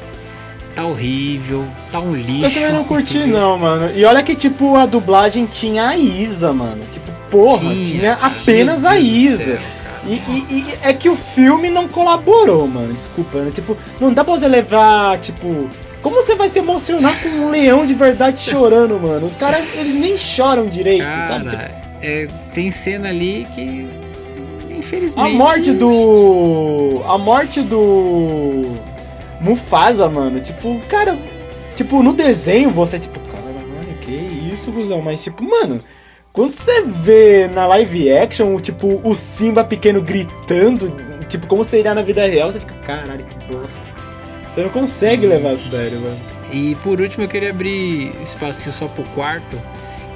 Tá horrível, tá um lixo. Eu também não curti, não, mano. E olha que, tipo, a dublagem tinha a Isa, mano. Tipo, porra, tinha, tinha apenas a Isa. E, e, e, é que o filme não colaborou, mano. Desculpa, né? Tipo, não dá pra você levar, tipo. Como você vai se emocionar com um leão de verdade chorando, mano? Os caras, eles nem choram direito, Cara, sabe? Tipo, é, tem cena ali que. Infelizmente. A morte do. A morte do. Mufasa, mano. Tipo, cara. Tipo, no desenho você, tipo, cara, mano, que isso, cuzão. Mas, tipo, mano. Quando você vê na live action, tipo, o Simba pequeno gritando, tipo, como seria na vida real, você fica, caralho, que bosta. Você não consegue Isso. levar a sério, mano. E por último eu queria abrir espacinho só pro quarto.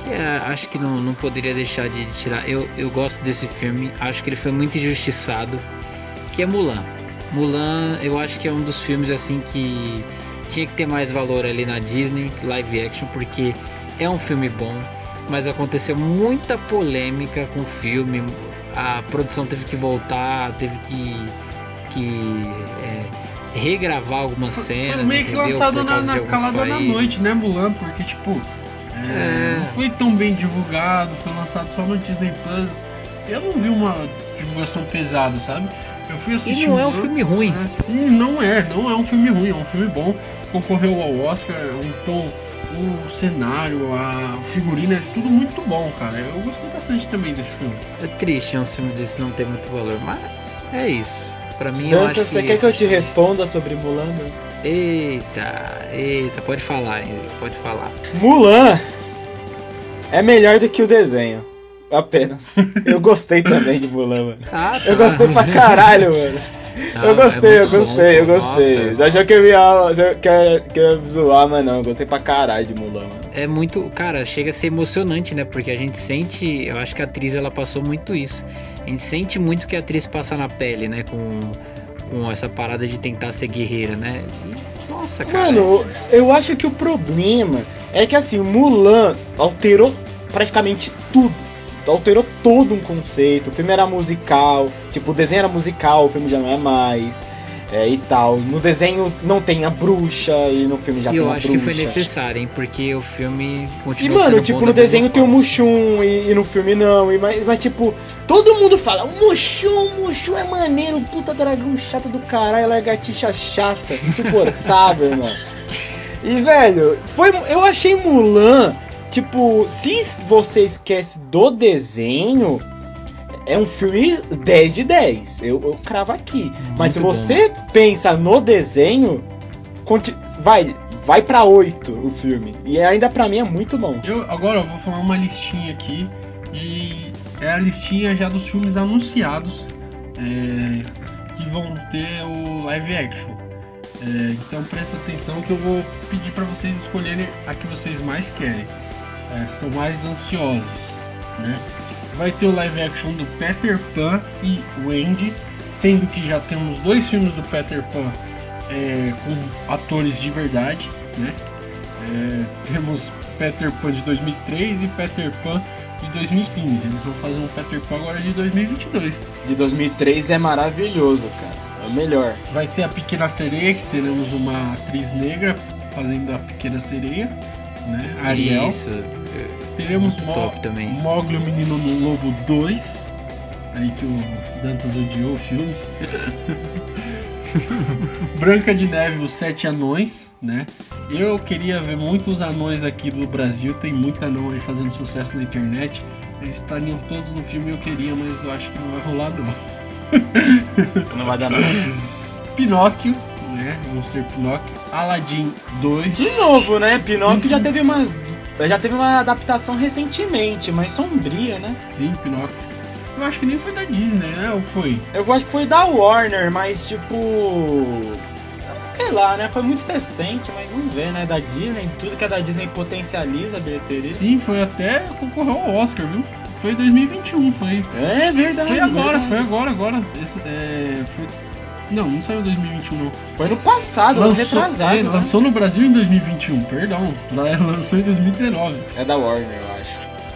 Que é, acho que não, não poderia deixar de tirar. Eu, eu gosto desse filme, acho que ele foi muito injustiçado. Que é Mulan. Mulan, eu acho que é um dos filmes assim que tinha que ter mais valor ali na Disney, live action, porque é um filme bom mas aconteceu muita polêmica com o filme. A produção teve que voltar, teve que, que é, regravar algumas cenas. Foi meio que lançado na, na calada da noite, né, Mulan? Porque, tipo, é, é... não foi tão bem divulgado, foi lançado só no Disney Plus. Eu não vi uma divulgação pesada, sabe? Eu fui assistir. E não é um filme ruim. Né? Não é, não é um filme ruim, é um filme bom. Concorreu ao Oscar, um tom o cenário, a figurina, é tudo muito bom, cara. Eu gostei bastante também desse filme. É triste um filme desse não ter muito valor, mas é isso. Pra mim, eu acho que. Você quer que eu te responda sobre Mulan? Eita, eita, pode falar, pode falar. Mulan é melhor do que o desenho. apenas. Eu gostei também de Mulan, mano. Ah, Eu tá. gostei pra caralho, mano. Não, eu gostei, é eu gostei, eu bom, gostei. nossa. Achou que eu ia, que eu- que eu ia zoar, mas não, eu gostei pra caralho de Mulan, mano. É muito, cara, chega a ser emocionante, né? Porque a gente sente, eu acho que a atriz ela passou muito isso. A gente sente muito que a atriz passa na pele, né? Com, com essa parada de tentar ser guerreira, né? E, nossa, cara. Mano, eu acho que o problema é que assim, Mulan alterou praticamente tudo. Alterou todo um conceito. O filme era musical, tipo, o desenho era musical, o filme já não é mais. É, e tal. No desenho não tem a bruxa e no filme já e tem eu a acho bruxa. que foi necessário, hein? Porque o filme E continua mano, sendo tipo, no desenho tem o. Mushum e, e no filme não. E, mas, mas, tipo, todo mundo fala, o Mushum, o Mushum é maneiro, puta dragão chato do caralho, lagartixa chata, insuportável, irmão. E, velho, foi, eu achei Mulan, tipo, se você esquece do desenho, é um filme 10 de 10. Eu, eu cravo aqui. Mas se Muito bom. você pensa no desenho, vai, vai pra 8 o filme. E ainda pra mim é muito bom. Eu agora eu vou falar uma listinha aqui e é a listinha já dos filmes anunciados é, que vão ter o live action. É, então presta atenção que eu vou pedir para vocês escolherem a que vocês mais querem, é, estão mais ansiosos, né? Vai ter o live action do Peter Pan e Wendy, sendo que já temos dois filmes do Peter Pan é, com atores de verdade, né? É, temos Peter Pan de 2003 e Peter Pan de 2015. Eles vão fazer um Peter Pan agora de 2022. De 2003 é maravilhoso, cara. É o melhor. Vai ter a Pequena Sereia, que teremos uma atriz negra fazendo a Pequena Sereia, né? Ariel. Isso, Teremos muito Mo top também. Mogli, o Menino no Lobo 2. Aí que o Dantas odiou o filme. Branca de Neve, os Sete Anões, né? Eu queria ver muitos anões aqui do Brasil, tem muito anão aí fazendo sucesso na internet. Eles estariam todos no filme eu queria, mas eu acho que não vai rolar não. Não vai dar nada. Pinóquio, né? Vamos ser Pinóquio. Aladdin 2. De novo, né? Pinóquio Sim, já teve umas. Já teve uma adaptação recentemente, mas sombria, né? Sim, Pinóquio. Eu acho que nem foi da Disney, né? Ou foi? Eu acho que foi da Warner, mas tipo. Sei lá, né? Foi muito decente, mas vamos ver, né? Da Disney, tudo que é da Disney potencializa a bilheteria. Sim, foi até concorreu ao Oscar, viu? Foi em 2021, foi. É verdade. Foi agora, verdade. foi agora, agora. Esse, é, foi... Não, não saiu em 2021 não. Foi no passado, ano retrasado. é, né? lançou no Brasil em 2021, perdão. Lançou em 2019. É da Warner, eu acho.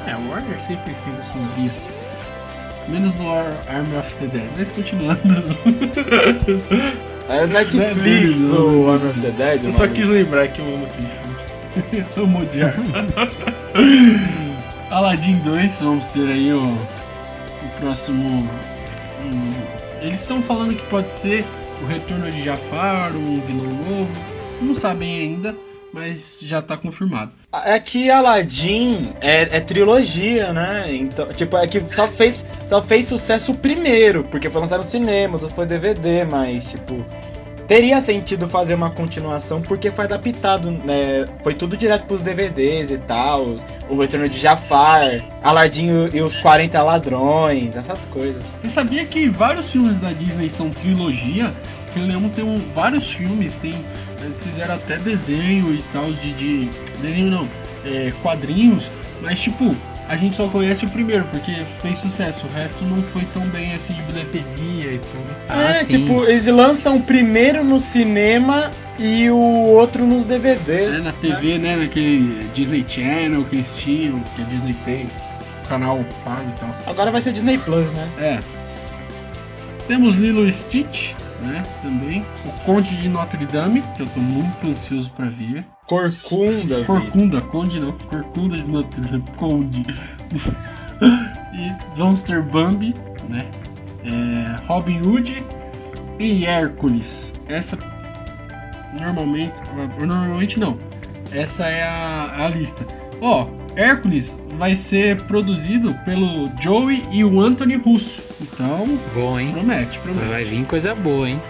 É, a Warner sempre sendo sombria. Menos no Ar- Army of the Dead. Mas continuando. É Netflix, Não, não, o não. Army of the Dead. Eu o só quis lembrar que eu amo aquele filme. Eu amo odiar. Aladdin 2, vamos ter aí o, o próximo. Eles estão falando que pode ser o retorno de Jafar, um vilão novo. Não sabem ainda, mas já tá confirmado. É que Aladdin é, é trilogia, né? Então, tipo, é que só fez, só fez sucesso primeiro, porque foi lançado no cinema, outros foi DVD, mas, tipo, teria sentido fazer uma continuação porque foi adaptado, né? Foi tudo direto pros DVDs e tal. O Retorno de Jafar, Aladdin e os 40 Ladrões, essas coisas. Você sabia que vários filmes da Disney são trilogia? Eu lembro tem um, vários filmes, tem. Eles fizeram até desenho e tal de. de- desenho não, é, quadrinhos, mas tipo, a gente só conhece o primeiro, porque fez sucesso. O resto não foi tão bem assim de bilheteria e tudo. Ah, é, sim. tipo, eles lançam o primeiro no cinema e o outro nos DVDs. É, na TV, né? Naquele Disney Channel que eles tinham, que a Disney tem, canal pago e tal. Agora vai ser Disney Plus, né? É. Temos Lilo e Stitch, né? Também. O Conde de Notre Dame, que eu tô muito ansioso pra ver. Corcunda. Corcunda, Conde não. Corcunda de Notre Dame, Conde. e vamos ter Bambi, né? É, Robin Hood e Hércules. Essa normalmente, normalmente não. Essa é a, a lista. Ó, Hércules vai ser produzido pelo Joey e o Anthony Russo. Então, Bom, hein? promete, promete. Vai vir coisa boa, hein?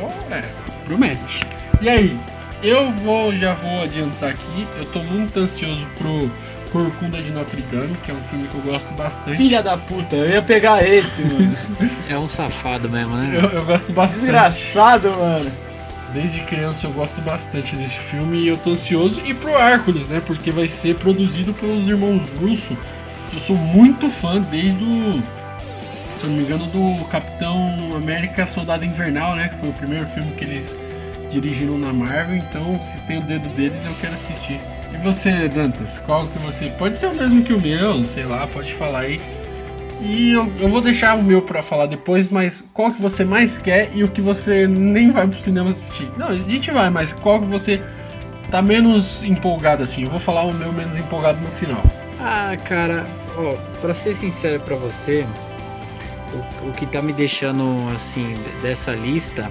Oh, é, promete. E aí, eu vou, já vou adiantar aqui, eu tô muito ansioso pro Corcunda de Notre Dame, que é um filme que eu gosto bastante. Filha da puta, eu ia pegar esse, mano. É um safado mesmo, né? Eu, eu gosto bastante. Desgraçado, mano. Desde criança eu gosto bastante desse filme e eu tô ansioso. E pro Hércules, né? Porque vai ser produzido pelos irmãos Russo. Eu sou muito fã desde o. Se eu não me engano, do Capitão América Soldado Invernal, né? Que foi o primeiro filme que eles dirigiram na Marvel. Então, se tem o dedo deles, eu quero assistir. E você, Dantas? Qual que você. Pode ser o mesmo que o meu, sei lá, pode falar aí. E eu, eu vou deixar o meu pra falar depois, mas qual que você mais quer e o que você nem vai pro cinema assistir? Não, a gente vai, mas qual que você tá menos empolgado assim? Eu vou falar o meu menos empolgado no final. Ah, cara, ó, pra ser sincero pra você, o, o que tá me deixando assim dessa lista,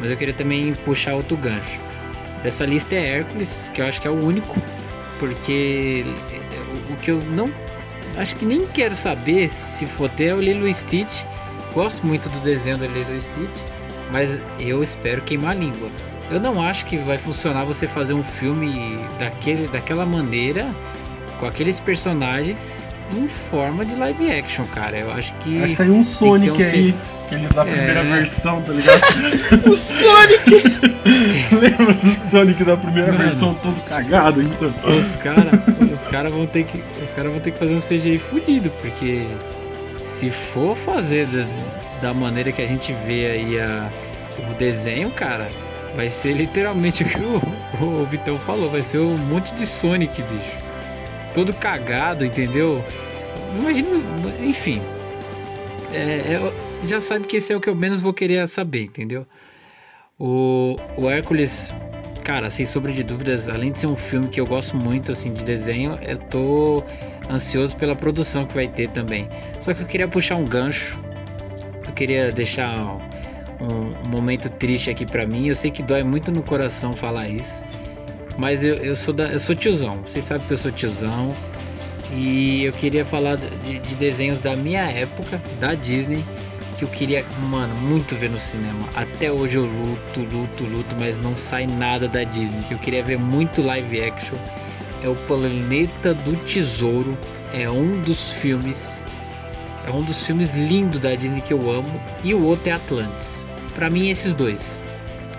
mas eu queria também puxar outro gancho. Dessa lista é Hércules, que eu acho que é o único, porque o, que eu não acho que nem quero saber se for ter é o Lilo Stitch. Gosto muito do desenho do Lilo Stitch, mas eu espero queimar a língua. Eu não acho que vai funcionar você fazer um filme daquele, daquela maneira, com aqueles personagens em forma de live action, cara. Eu acho que. Vai sair um Sonic um aí, aquele da primeira É. versão, tá ligado? O Sonic! Lembra do Sonic da primeira Mano. versão todo cagado, então? Os caras os cara vão ter que os cara vão ter que fazer um CGI fudido, porque se for fazer da, da maneira que a gente vê aí a, o desenho, cara, vai ser literalmente o que o, o Vitão falou, vai ser um monte de Sonic, bicho. Todo cagado, entendeu? Imagina, enfim. É, é, já sabe que esse é o que eu menos vou querer saber, entendeu? O, o Hércules Cara, sem sombra de dúvidas, além de ser um filme que eu gosto muito assim de desenho, eu tô ansioso pela produção que vai ter também. Só que eu queria puxar um gancho. Eu queria deixar um, um momento triste aqui pra mim. Eu sei que dói muito no coração falar isso, mas eu, eu sou da, eu sou tiozão. Vocês sabem que eu sou tiozão. E eu queria falar de, de desenhos da minha época, da Disney, que eu queria, mano, muito ver no cinema. Até hoje eu luto, luto, luto, mas não sai nada da Disney. Que eu queria ver muito live action. É o Planeta do Tesouro. É um dos filmes. É um dos filmes lindos da Disney que eu amo. E o outro é Atlantis. Pra mim, esses dois.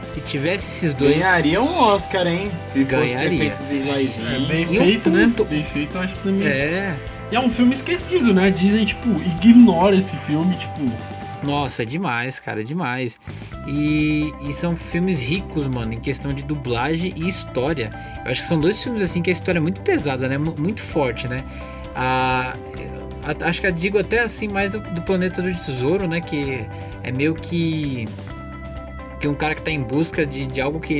Se tivesse esses dois. Ganharia um Oscar, hein? Se Ganharia. fosse visuais. É bem E um feito, né? ponto- Bem feito, eu acho que também. É. E é um filme esquecido, né? Dizem, tipo, ignora esse filme, tipo. Nossa, demais, cara, demais. E, e são filmes ricos, mano, em questão de dublagem e história. Eu acho que são dois filmes assim que a história é muito pesada, né? Mu- Muito forte, né? A, a- acho que eu digo até assim mais do, do Planeta do Tesouro, né? Que é meio que que um cara que tá em busca de, de algo que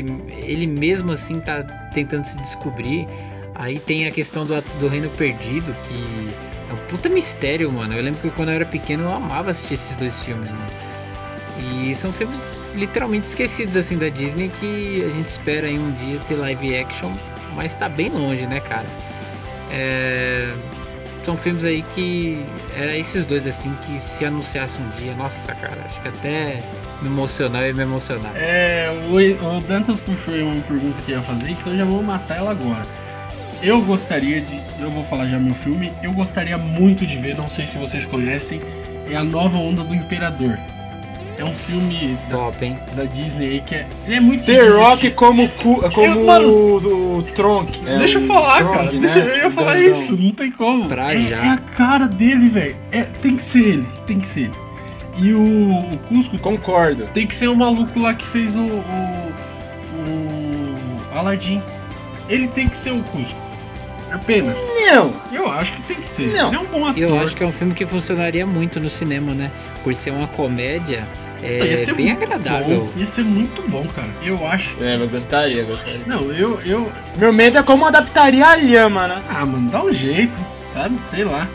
ele mesmo assim tá tentando se descobrir. Aí tem a questão do, do Reino Perdido, que puta mistério, mano. Eu lembro que quando eu era pequeno eu amava assistir esses dois filmes, mano. E são filmes literalmente esquecidos assim da Disney que a gente espera em um dia ter live action, mas tá bem longe, né, cara? É, São filmes aí que era esses dois assim que se anunciasse um dia, nossa, cara, acho que até me emocionar e me emocionar. É, o, o Dantas puxou aí uma pergunta que ia fazer, então já vou matar ela agora. Eu gostaria de. Eu vou falar já meu filme. Eu gostaria muito de ver, não sei se vocês conhecem, é A Nova Onda do Imperador. É um filme da, Top, hein? da Disney aí que é. Ele é muito. The Rock como, como Eu, mano, o, o Tronk. É, Deixa eu falar, Tronk, cara. né? Deixa, eu ia falar isso, não tem como. Pra é, já. é a cara dele, velho. É, tem que ser ele, tem que ser ele. E o, o Cusco Concordo. tem que ser o maluco lá que fez o, o, o Aladdin. Ele tem que ser o Cusco. Apenas. Não, Eu acho que tem que ser. Não. Ele é um bom ator. Eu acho que é um filme que funcionaria muito no cinema, né? Por ser uma comédia, Ia é ser bem agradável. Bom. Ia ser muito bom, cara. Eu acho. é, eu gostaria, gostaria. Não, eu, eu. Meu medo é como adaptaria a Lhama, né? Ah, mano, dá um jeito, sabe? Sei lá.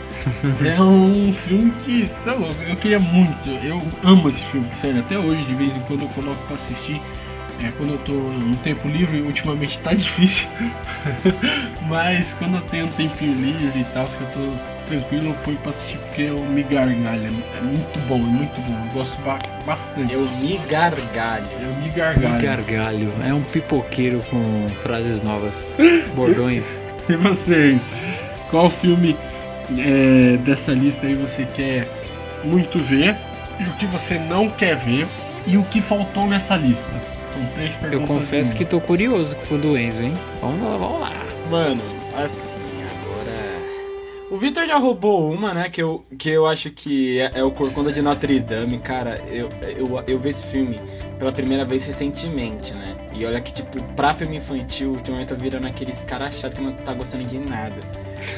É um filme que, sei lá, eu queria muito. Eu amo esse filme, sério. Até hoje, de vez em quando, eu coloco pra assistir. É, quando eu tô no tempo livre, ultimamente tá difícil. Mas quando eu tenho um tempinho livre e tal, que eu tô tranquilo, eu ponho pra assistir porque eu me gargalho. É muito bom, é muito bom. Eu gosto ba- bastante. Eu me gargalho. Eu me gargalho. Gargalho. É um pipoqueiro com frases novas, bordões. E vocês? qual filme é, dessa lista aí você quer muito ver e o que você não quer ver e o que faltou nessa lista. Perguntas. Eu confesso que tô curioso com o do Enzo, hein? Vamos lá, vamos lá. Mano, assim, agora. O Victor já roubou uma, né? Que eu, que eu acho que é, é o Corcunda de Notre Dame, cara. Eu, eu, eu vi esse filme pela primeira vez recentemente, né? E olha que, tipo, pra filme infantil, ultimamente eu tô virando aqueles caras chatos que não tá gostando de nada.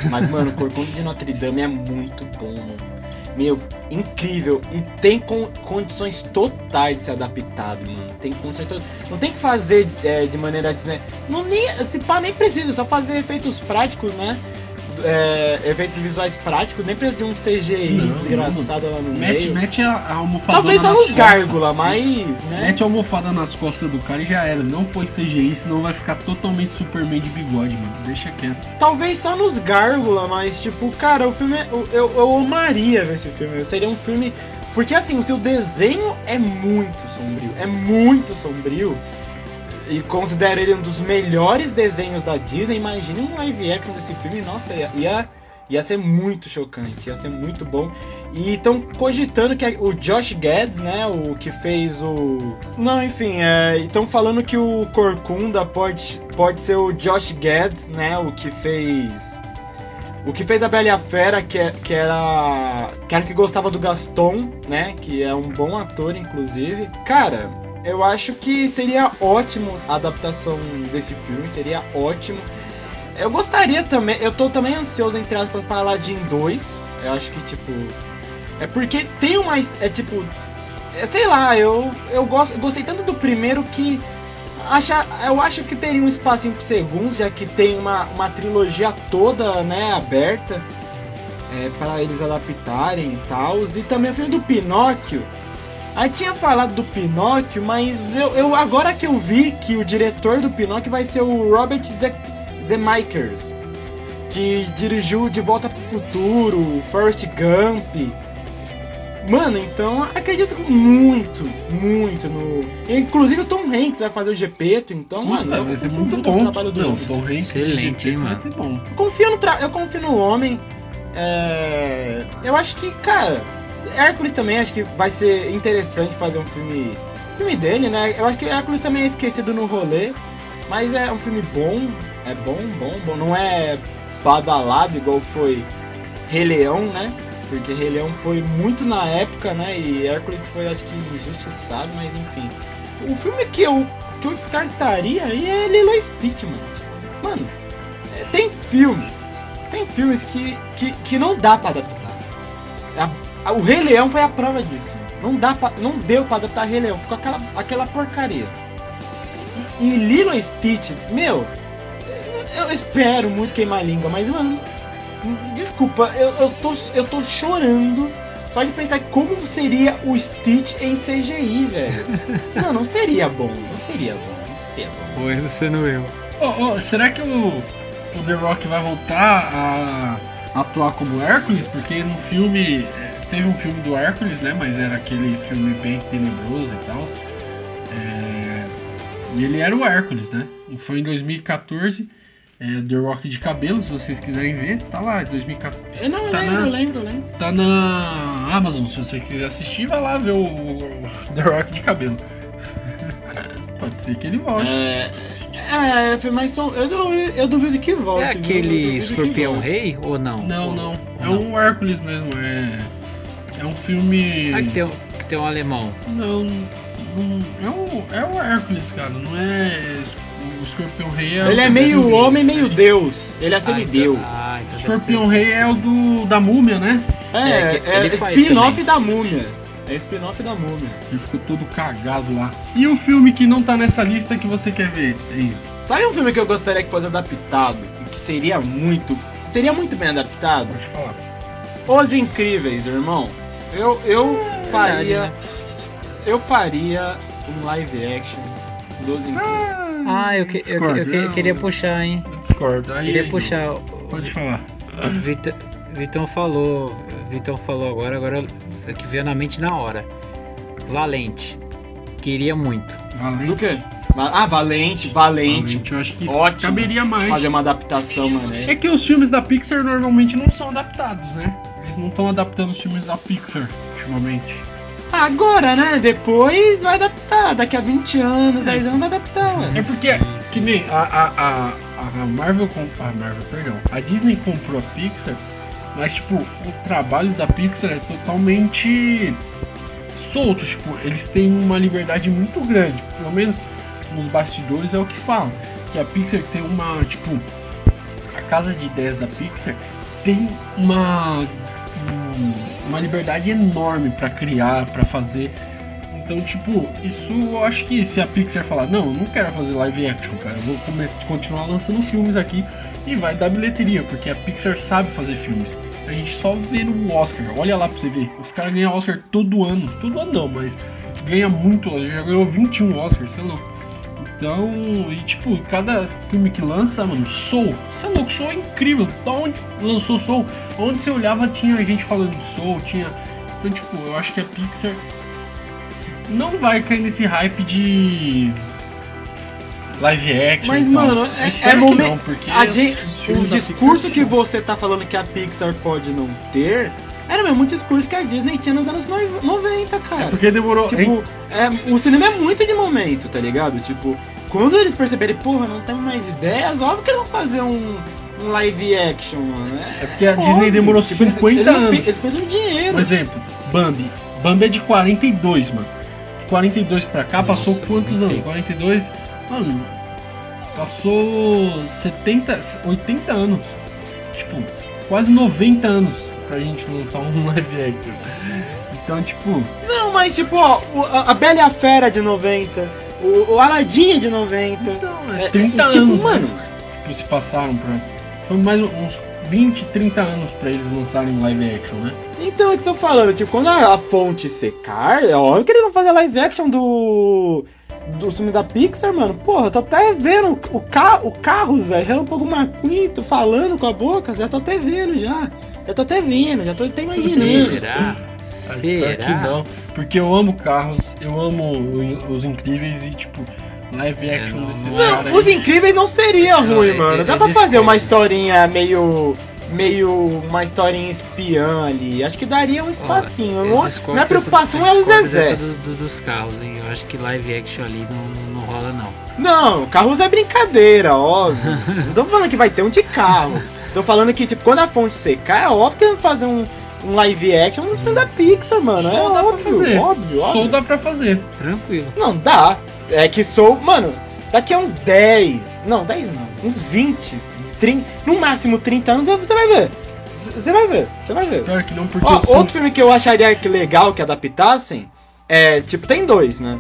Mas, mano, Corcunda de Notre Dame é muito bom, mano. Meu, incrível. E tem con- condições totais de ser adaptado, mano. Tem condições totais. Não tem que fazer é, de maneira. Né? Não nem. Se pá, nem precisa, só fazer efeitos práticos, né? É, efeitos visuais práticos, nem precisa de um CGI Não, desgraçado lá no Mete, meio. mete a, a almofadona Talvez só nos costas. gárgula, mas. Né? Mete a almofada nas costas do cara e já era. Não põe CGI, senão vai ficar totalmente Superman de bigode, mano. Deixa quieto. Talvez só nos gárgula, mas tipo, cara, o filme. é- Eu, eu, eu amaria ver esse filme. Seria um filme. Porque assim, o seu desenho é muito sombrio. É muito sombrio. E considero ele um dos melhores desenhos da Disney. Imagine um live action desse filme. Nossa, ia, ia, ia ser muito chocante. Ia ser muito bom. E estão cogitando que o Josh Gad, né? O que fez o. Não, enfim, estão falando que o Corcunda pode, pode ser o Josh Gad, né? O que fez. O que fez a Bela e a Fera, que, é- que era. Que era que gostava do Gaston, né? Que é um bom ator, inclusive. Cara, eu acho que seria ótimo a adaptação desse filme, seria ótimo. Eu gostaria também, eu tô também ansioso, entre aspas, para Aladdin 2. Eu acho que, tipo. É porque tem uma. É tipo. É, sei lá, eu, eu, gosto, gostei tanto do primeiro que. Acha, eu acho que teria um espacinho pro segundo, já que tem uma, uma trilogia toda, né, aberta. É, para eles adaptarem e tal. E também o filme do Pinóquio. Aí tinha falado do Pinóquio, mas eu, eu agora que eu vi que o diretor do Pinóquio vai ser o Robert Ze- Zemeckis, que dirigiu De Volta pro Futuro, Forrest Gump. Mano, então acredito muito, muito no. Inclusive o Tom Hanks vai fazer o Gepeto, então, mano, vai ser muito bom. trabalho do Não. Tom Hanks Excelente, hein, vai mano? ser bom. Eu confio no, tra... eu confio no homem. É, Eu acho que, cara, Hércules também acho que vai ser interessante fazer um filme. Filme dele, né? Eu acho que Hércules também é esquecido no rolê. Mas é um filme bom. É bom, bom, bom. Não é badalado igual foi Rei Leão, né? Porque Rei Leão foi muito na época, né? E Hércules foi, acho que, injustiçado, mas enfim. O filme que eu, que eu descartaria aí é Lilo e Stitch, mano. Mano, é, tem filmes. Tem filmes que, que, que não dá pra adaptar. A- a- o Rei Leão foi a prova disso. Não, dá pra, não deu pra adaptar Rei Leão, ficou aquela, aquela porcaria. E, e Lilo e Stitch, meu, eu espero muito queimar a língua, mas mano, desculpa, eu, eu, tô, eu tô chorando só de pensar como seria o Stitch em CGI, velho. não, não seria bom, não seria bom, não seria bom. Enzo sendo eu. Ô, ô, será que o, o The Rock vai voltar a atuar como Hércules? Porque no filme. É, Teve um filme do Hércules, né? Mas era aquele filme bem tenebroso e tal. É, e ele era o Hércules, né? Foi em 2014. É, The Rock de cabelo, se vocês quiserem ver, tá lá, 2014. Eu não Tá lembro, na- lembro, lembro. Tá na Amazon, se você quiser assistir, vai lá ver o, o The Rock de cabelo. Pode ser que ele volte. É, é, foi mais som. Eu, duvido- eu duvido que volte. É? Eu aquele escorpião rei ou não? Não, Ou- não. ou É não? um Hércules mesmo. É, é um filme. Ah, que tem, que tem um alemão. Não, não. É o, é o Hércules, cara. Não é. O Escorpião Rei é. Ele o é meio desenho. homem, meio deus. Ele é Ah, então- semideu. Ah, então Escorpião Rei é o do da múmia, né? É, É, é, spin-off da múmia. É spin-off da múmia. Ele ficou todo cagado lá. E o filme que não tá nessa lista que você quer ver? Hein? Sabe um filme que eu gostaria que fosse adaptado? E que seria muito. Seria muito bem adaptado? Pode falar. Os Incríveis, irmão. Eu, eu faria. verdade, né? Eu faria um live action dos Incríveis. Ah, eu, que- eu, que- eu, que- eu queria Discordo, puxar, hein? eu discordo. Aí, Queria puxar. Pode falar. Vitão, Vitão falou. Vitão falou agora, agora é que veio na mente na hora. Valente. Queria muito. Do Valente. quê? Va- Ah, Valente, Valente. Realmente, eu acho que Ótimo. caberia mais. Fazer uma adaptação, mano. É que os filmes da Pixar normalmente não são adaptados, né? Não estão adaptando os filmes da Pixar ultimamente. Agora, né? Depois vai adaptar. Daqui a 20 anos, 10 anos vai adaptar, É mano. porque, que nem a, a, a, a Marvel, com- a Marvel, perdão, a Disney comprou a Pixar, mas tipo, o trabalho da Pixar é totalmente solto, tipo, eles têm uma liberdade muito grande, pelo menos nos bastidores é o que falam, que a Pixar tem uma, tipo, a casa de ideias da Pixar tem uma um- uma liberdade enorme pra criar, pra fazer então, tipo, isso eu acho que se a Pixar falar, não, eu não quero fazer live action, cara, eu vou continuar lançando filmes aqui e vai dar bilheteria, porque a Pixar sabe fazer filmes. A gente só vê no Oscar, olha lá pra você ver. Os caras ganham Oscar todo ano, todo ano não, mas ganha muito, já ganhou 21 Oscars, você é louco. Então, e tipo, cada filme que lança, mano, Soul, você é louco, Soul é incrível. Da onde lançou Soul? Onde você olhava tinha gente falando de Soul, tinha. Então, tipo, eu acho que a Pixar não vai cair nesse hype de live action. Mas, e tal. mano, é- é que momen- não, porque A gente, o discurso que você tá falando que a Pixar pode não ter era o mesmo discurso que a Disney tinha nos anos noi- 90, cara. É porque demorou. Tipo, é, o cinema é muito de momento, tá ligado? Tipo, quando eles perceberem, porra, não temos mais ideias, óbvio que eles vão fazer um, um live action, mano. É porque a Disney óbvio. demorou Tipo, eles- 50 eles, anos. Eles precisam de dinheiro. Por exemplo, Bambi. Bambi é de 42, mano. De 42 pra cá, Nossa, passou quantos anos? tempo. 42. Mano, passou 70, 80 anos. Tipo, quase 90 anos pra gente lançar um live action. Então, tipo, Não, mas tipo, ó, a, Bela e a Fera de 90, o, o Aladdin é de 90. então, É, é 30 e, tipo, anos, mano, né? Tipo, se passaram pra. Foi mais uns 20, 30 anos pra eles lançarem live action, né? Então é que tô falando, tipo, quando a, a fonte secar, é óbvio que eles vão fazer live action do. Do filme da Pixar, mano. Porra, eu tô até vendo o, ca, o Carros, velho. Relâmpago McQueen, tô falando com a boca, já tô até vendo já. Já tô até vendo, já tô até imaginando. Será? Acho que Será? não. Porque eu amo carros, eu amo os incríveis e, tipo, live action É, não, desses caras. Os incríveis não seria ruim, eu- mano. eu Dá pra discordo. fazer uma historinha meio. meio. uma historinha espiã ali. Acho que daria um espacinho. Eu não, discordo minha preocupação eu é o Zezé. do- do- dos carros, hein? Eu acho que live action ali não, não rola, não. Não, carros é brincadeira, óbvio. não tô falando que vai ter um de carro. Tô falando que, tipo, quando a fonte secar, é óbvio que eles vão fazer um, um live action nos filmes da Pixar, mano. Só é dá pra óbvio, fazer. óbvio, óbvio. Soul dá pra fazer. Tranquilo. Não, dá. É que sou. Mano, daqui a uns 10. Não, 10 não. Uns 20. 30, no máximo 30 anos você vai ver. Você vai ver, você vai ver. Pior que não, porque Ó, eu outro filme que eu acharia que legal que adaptassem é. Tipo, tem dois, né?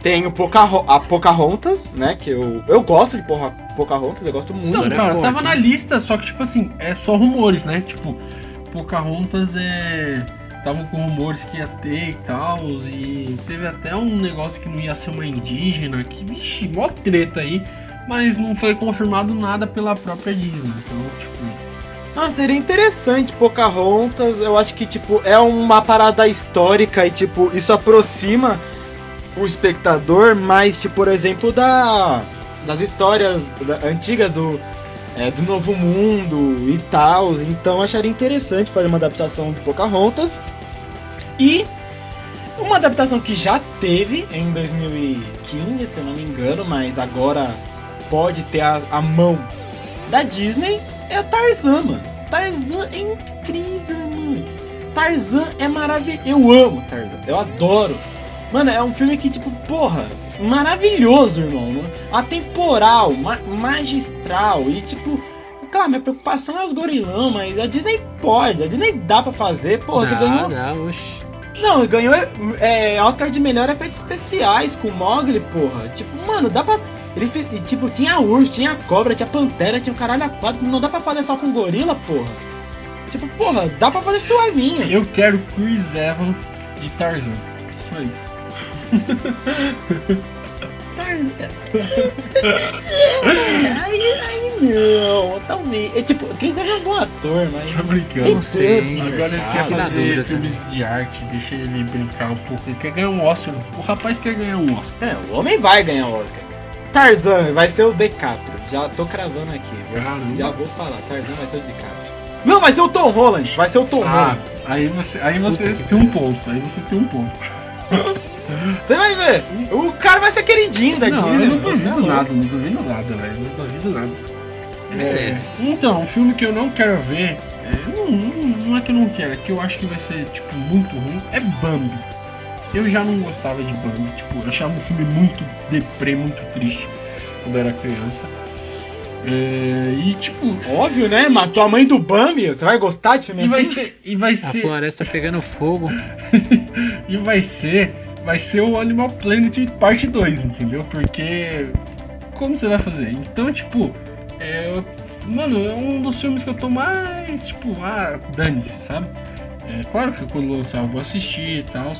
Tem o Pocaho a Pocahontas, né? Que eu, eu gosto de Porra- Pocahontas, eu gosto muito. Não, História cara, tava na lista, só que, tipo assim, é só rumores, né? Tipo, Pocahontas é. Estavam com rumores que ia ter e tal, e teve até um negócio que não ia ser uma indígena, que, vixe, mó treta aí, mas não foi confirmado nada pela própria Disney, então, tipo. Ah, seria interessante, Pocahontas. Eu acho que, tipo, é uma parada histórica e, tipo, isso aproxima o espectador mais, tipo, por exemplo, da, das histórias antigas do, é, do Novo Mundo e tal. Então, acharia interessante fazer uma adaptação de Pocahontas. E uma adaptação que já teve em 2015, se eu não me engano, mas agora pode ter a, a mão da Disney é a Tarzan, mano. Tarzan é incrível, mano. Tarzan é maravilhoso. Eu amo Tarzan, eu adoro. Mano, é um filme que, tipo, porra, maravilhoso, irmão. mano. Atemporal, ma magistral e, tipo, claro, minha preocupação é os gorilão, mas a Disney pode, a Disney dá pra fazer. Porra, você dá, ganhou. dá, oxi. Não, ganhou é, Oscar de melhor efeitos especiais com o Mogli, porra. Tipo, mano, dá pra. Ele fez, tipo, tinha urso, tinha cobra, tinha pantera, tinha o caralho a quatro. Não dá pra fazer só com gorila, porra. Tipo, porra, dá pra fazer suavinho. Eu quero Chris Evans de Tarzan. Só isso. Aí, aí não, talvez. É, tipo, Chris Evans é um bom ator, mas. Tô brincando. Eu não sei, hein? Agora ele Ah, quer fazer dúvida filmes de arte, deixa ele brincar um pouco. Ele quer ganhar um Oscar. O rapaz quer ganhar um Oscar. É, o homem vai ganhar o Oscar. Tarzan vai ser o DiCaprio. Já tô cravando aqui. Caramba. Já vou falar. Tarzan vai ser o DiCaprio. Não, vai ser o Tom Holland. Vai ser o Tom Ah, Holland. aí você, aí você Puta tem um ponto. Aí você tem um ponto. Você vai ver. O cara vai ser queridinho da não, Disney. eu não Você é duvido louco. nada, não duvido nada, velho. Não duvido nada. Merece. Então, um filme que eu não quero ver, é, não, não- não é que eu não quero, é que eu acho que vai ser, tipo, muito ruim, é Bambi. Eu já não gostava de Bambi, tipo, eu achava um filme muito deprê, muito triste quando eu era criança. É, e tipo, Óbvio, né? Matou a mãe do Bambi. Você vai gostar de filme e vai assim? ser, e vai A ser, floresta pegando fogo. e vai ser, vai ser o Animal Planet parte 2, entendeu? Porque como você vai fazer? Então, tipo, é, mano, é um dos filmes que eu tô mais, tipo, ah, dane-se, sabe? É, claro que quando lançar eu vou assistir e tal,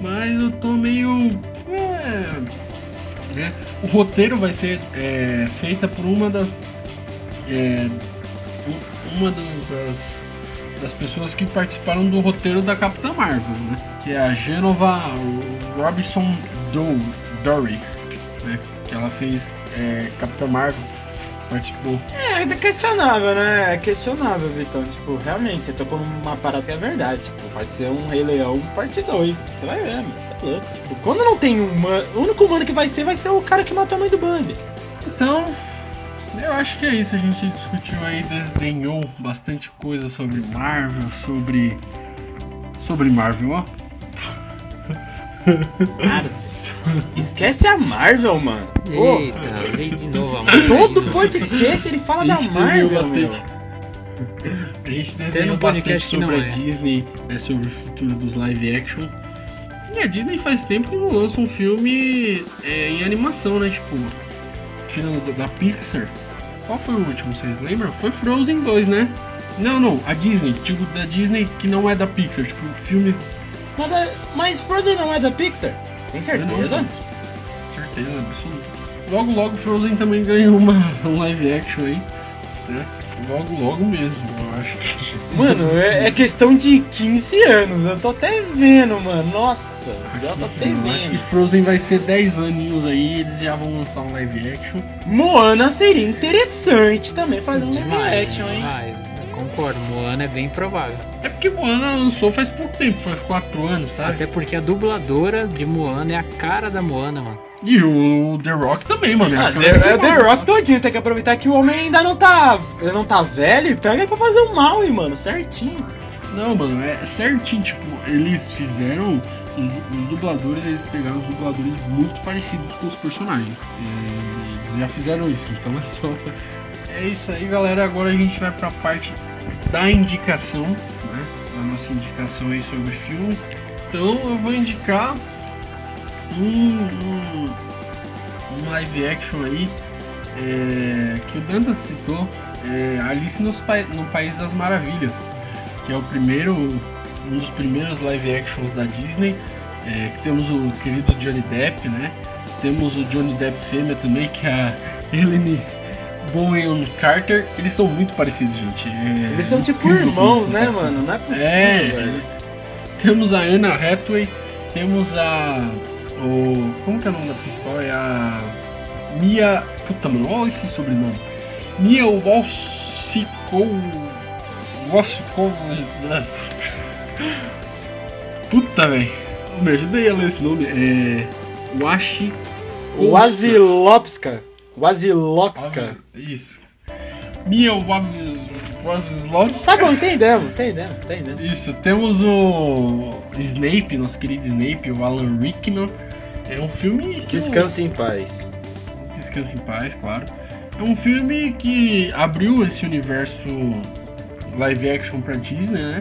mas eu tô meio. É, né? O roteiro vai ser é, feita por uma das. é, uma das, das pessoas que participaram do roteiro da Capitã Marvel, né? Que é a Genova Robinson Do- Dory, né? Que ela fez é, Capitã Marvel, participou. É, é questionável, né? É questionável, Vitão. Tipo, realmente, você tocou numa parada que é verdade. Tipo, vai ser um Rei Leão parte 2. Você vai ver, mano. Você é louco. Tipo, quando não tem um humano, o único humano que vai ser vai ser o cara que matou a mãe do Bambi. Então, eu acho que é isso. A gente discutiu aí, desdenhou bastante coisa sobre Marvel, sobre. Sobre Marvel, ó. Cara, esquece a Marvel, mano. Eita, veio de novo a mãe. todo podcast ele fala da Marvel, bastante. A gente Tem desenhou um bastante podcast sobre a é. Disney, né, sobre o futuro dos live action. E a Disney faz tempo que não lança um filme é, em animação, né? Tipo, tirando da Pixar. Qual foi o último, vocês lembram? Foi Frozen 2, né? Não, não, a Disney, tipo da Disney que não é da Pixar, tipo, filmes. Mas, da- mas Frozen não é da Pixar? Tem certeza? Não, certeza absoluta. Logo, logo Frozen também ganhou uma, um live action aí, né? Logo, logo mesmo, eu acho. Mano, é, é questão de 15 anos. Eu tô até vendo, mano. Nossa, já tô até Eu acho que. Frozen vai ser 10 aninhos aí, eles já vão lançar um live action. Moana seria interessante também fazer um live Demais, action, hein? demais. Eu concordo, Moana é bem provável. É porque Moana lançou faz pouco tempo, faz 4 anos, sabe? Até porque a dubladora de Moana é a cara da Moana, mano. E o The Rock também, mano. Ah, a cara The, é The Rock todinho, tem que aproveitar que o homem ainda não tá. Ele não tá velho pega ele pra fazer o mal, hein, mano, certinho. Não, mano, é certinho, tipo, eles fizeram. Os, dubladores, eles pegaram os dubladores muito parecidos com os personagens. É, eles já fizeram isso, então é só. É isso aí, galera. Agora a gente vai pra parte da indicação, né? A nossa indicação aí sobre filmes. Então eu vou indicar um, um, um live action aí é, que o Dantas citou, é Alice no País das Maravilhas, que é o primeiro, um dos primeiros live actions da Disney. É, que temos o querido Johnny Depp, né? Temos o Johnny Depp fêmea também, que é a Helene Bonham Carter. Eles são muito parecidos, gente. É Eles são tipo irmãos, né, parecidos. mano? Não é possível, É, temos a Anna Hathaway, temos a. O, como que é o nome da principal? É a. Mia. Puta, mano, olha esse sobrenome. Mia Wasikov. Wasikov. Puta, velho. Me ajuda aí a ler esse nome. É. Washi. Wazilopska. Wazilopska. Isso. Mia Wasikov. Tá bom, entendemos, entendemos, entendemos. Isso, temos o Snape, nosso querido Snape, o Alan Rickman. É um filme. que Descanse em paz. Descanse em paz, claro. É um filme que abriu esse universo live action pra Disney, né?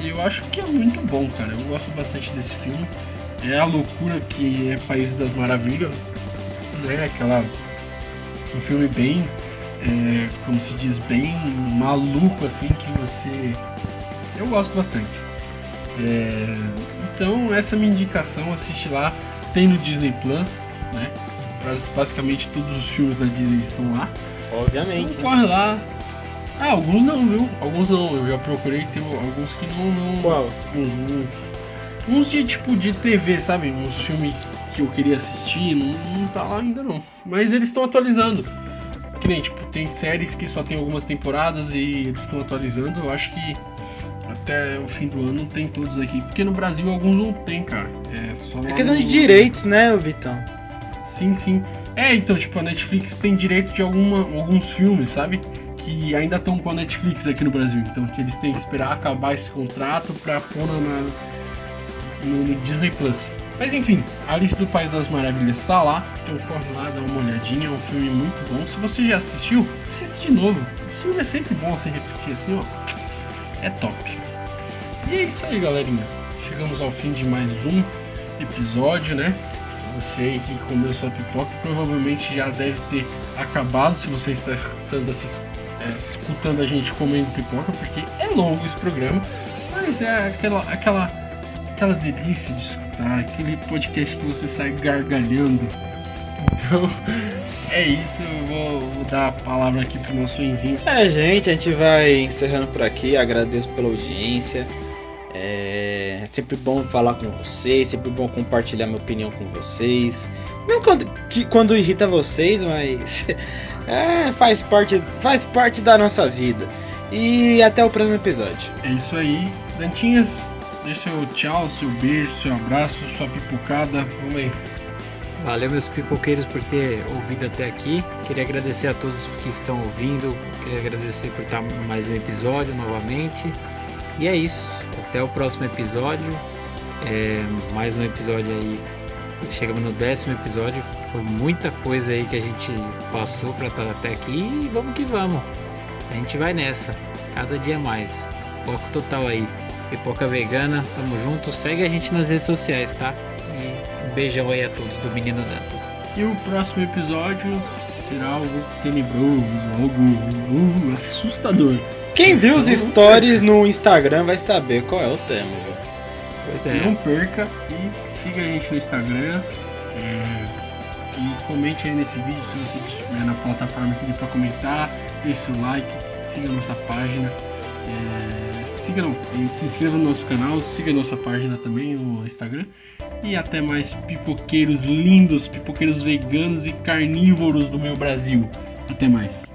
E eu acho que é muito bom, cara. Eu gosto bastante desse filme. É a loucura que é País das Maravilhas, né? Aquela. Um filme bem. é, como se diz, bem maluco, assim, que você. Eu gosto bastante. É, então, essa é a minha indicação. Assiste lá. Tem no Disney Plus, né? Bas- Basicamente todos os filmes da Disney estão lá. Obviamente. Então corre lá. Ah, alguns não, viu? Alguns não. Eu já procurei, tem alguns que não. não Qual? uns, uns- de tipo de TV, sabe? Uns filmes que eu queria assistir, não, não tá lá ainda não. Mas eles estão atualizando. Que nem, tipo, tem séries que só tem algumas temporadas e eles estão atualizando. Eu acho que até o fim do ano tem todos aqui. Porque no Brasil alguns não tem, cara. É só É questão no- de direitos, né, Vitão? Sim, sim. É, então, tipo, a Netflix tem direito de alguma, alguns filmes, sabe? Que ainda estão com a Netflix aqui no Brasil. Então, que eles têm que esperar acabar esse contrato pra pôr na, no, Disney Plus. Mas enfim, a lista do País das Maravilhas tá lá. Então corre lá, dá uma olhadinha. É um filme muito bom. Se você já assistiu, assiste de novo. O filme é sempre bom você repetir assim, ó. É top. E é isso aí, galerinha. Chegamos ao fim de mais um episódio, né? Você que comeu sua pipoca provavelmente já deve ter acabado se você está escutando, esses- é, escutando a gente comendo pipoca, porque é longo esse programa, mas é aquela, aquela, aquela delícia de escutar, aquele podcast que você sai gargalhando. Então é isso, eu vou, vou dar a palavra aqui pro nosso Enzinho. É, gente, a gente vai encerrando por aqui. Agradeço pela audiência. É sempre bom falar com vocês, sempre bom compartilhar minha opinião com vocês. Mesmo quando, que, quando irrita vocês, mas é, faz, parte, faz parte da nossa vida. E até o próximo episódio. É isso aí, Dantinhas. Dê seu tchau, seu beijo, seu abraço, sua pipocada. Vamos aí. Valeu, meus pipoqueiros, por ter ouvido até aqui. Queria agradecer a todos que estão ouvindo. Queria agradecer por estar mais um episódio novamente. E é isso. Até o próximo episódio. É, mais um episódio aí. Chegamos no décimo episódio. Foi muita coisa aí que a gente passou para estar até aqui. E vamos que vamos. A gente vai nessa. Cada dia mais. Foco total aí. Pipoca vegana, tamo junto. Segue a gente nas redes sociais, tá? E um beijão aí a todos do Menino Dantas. E o próximo episódio será algo tenebroso, algo uh, assustador. Quem viu os stories no Instagram vai saber qual é o tema. viu? Pois é. Não perca e siga a gente no Instagram. é, e comente aí nesse vídeo se você estiver na plataforma que pra comentar. Deixe seu like, siga nossa página. é, siga, não, se inscreva no nosso canal, siga nossa página também no Instagram. E até mais pipoqueiros lindos, pipoqueiros veganos e carnívoros do meu Brasil. Até mais.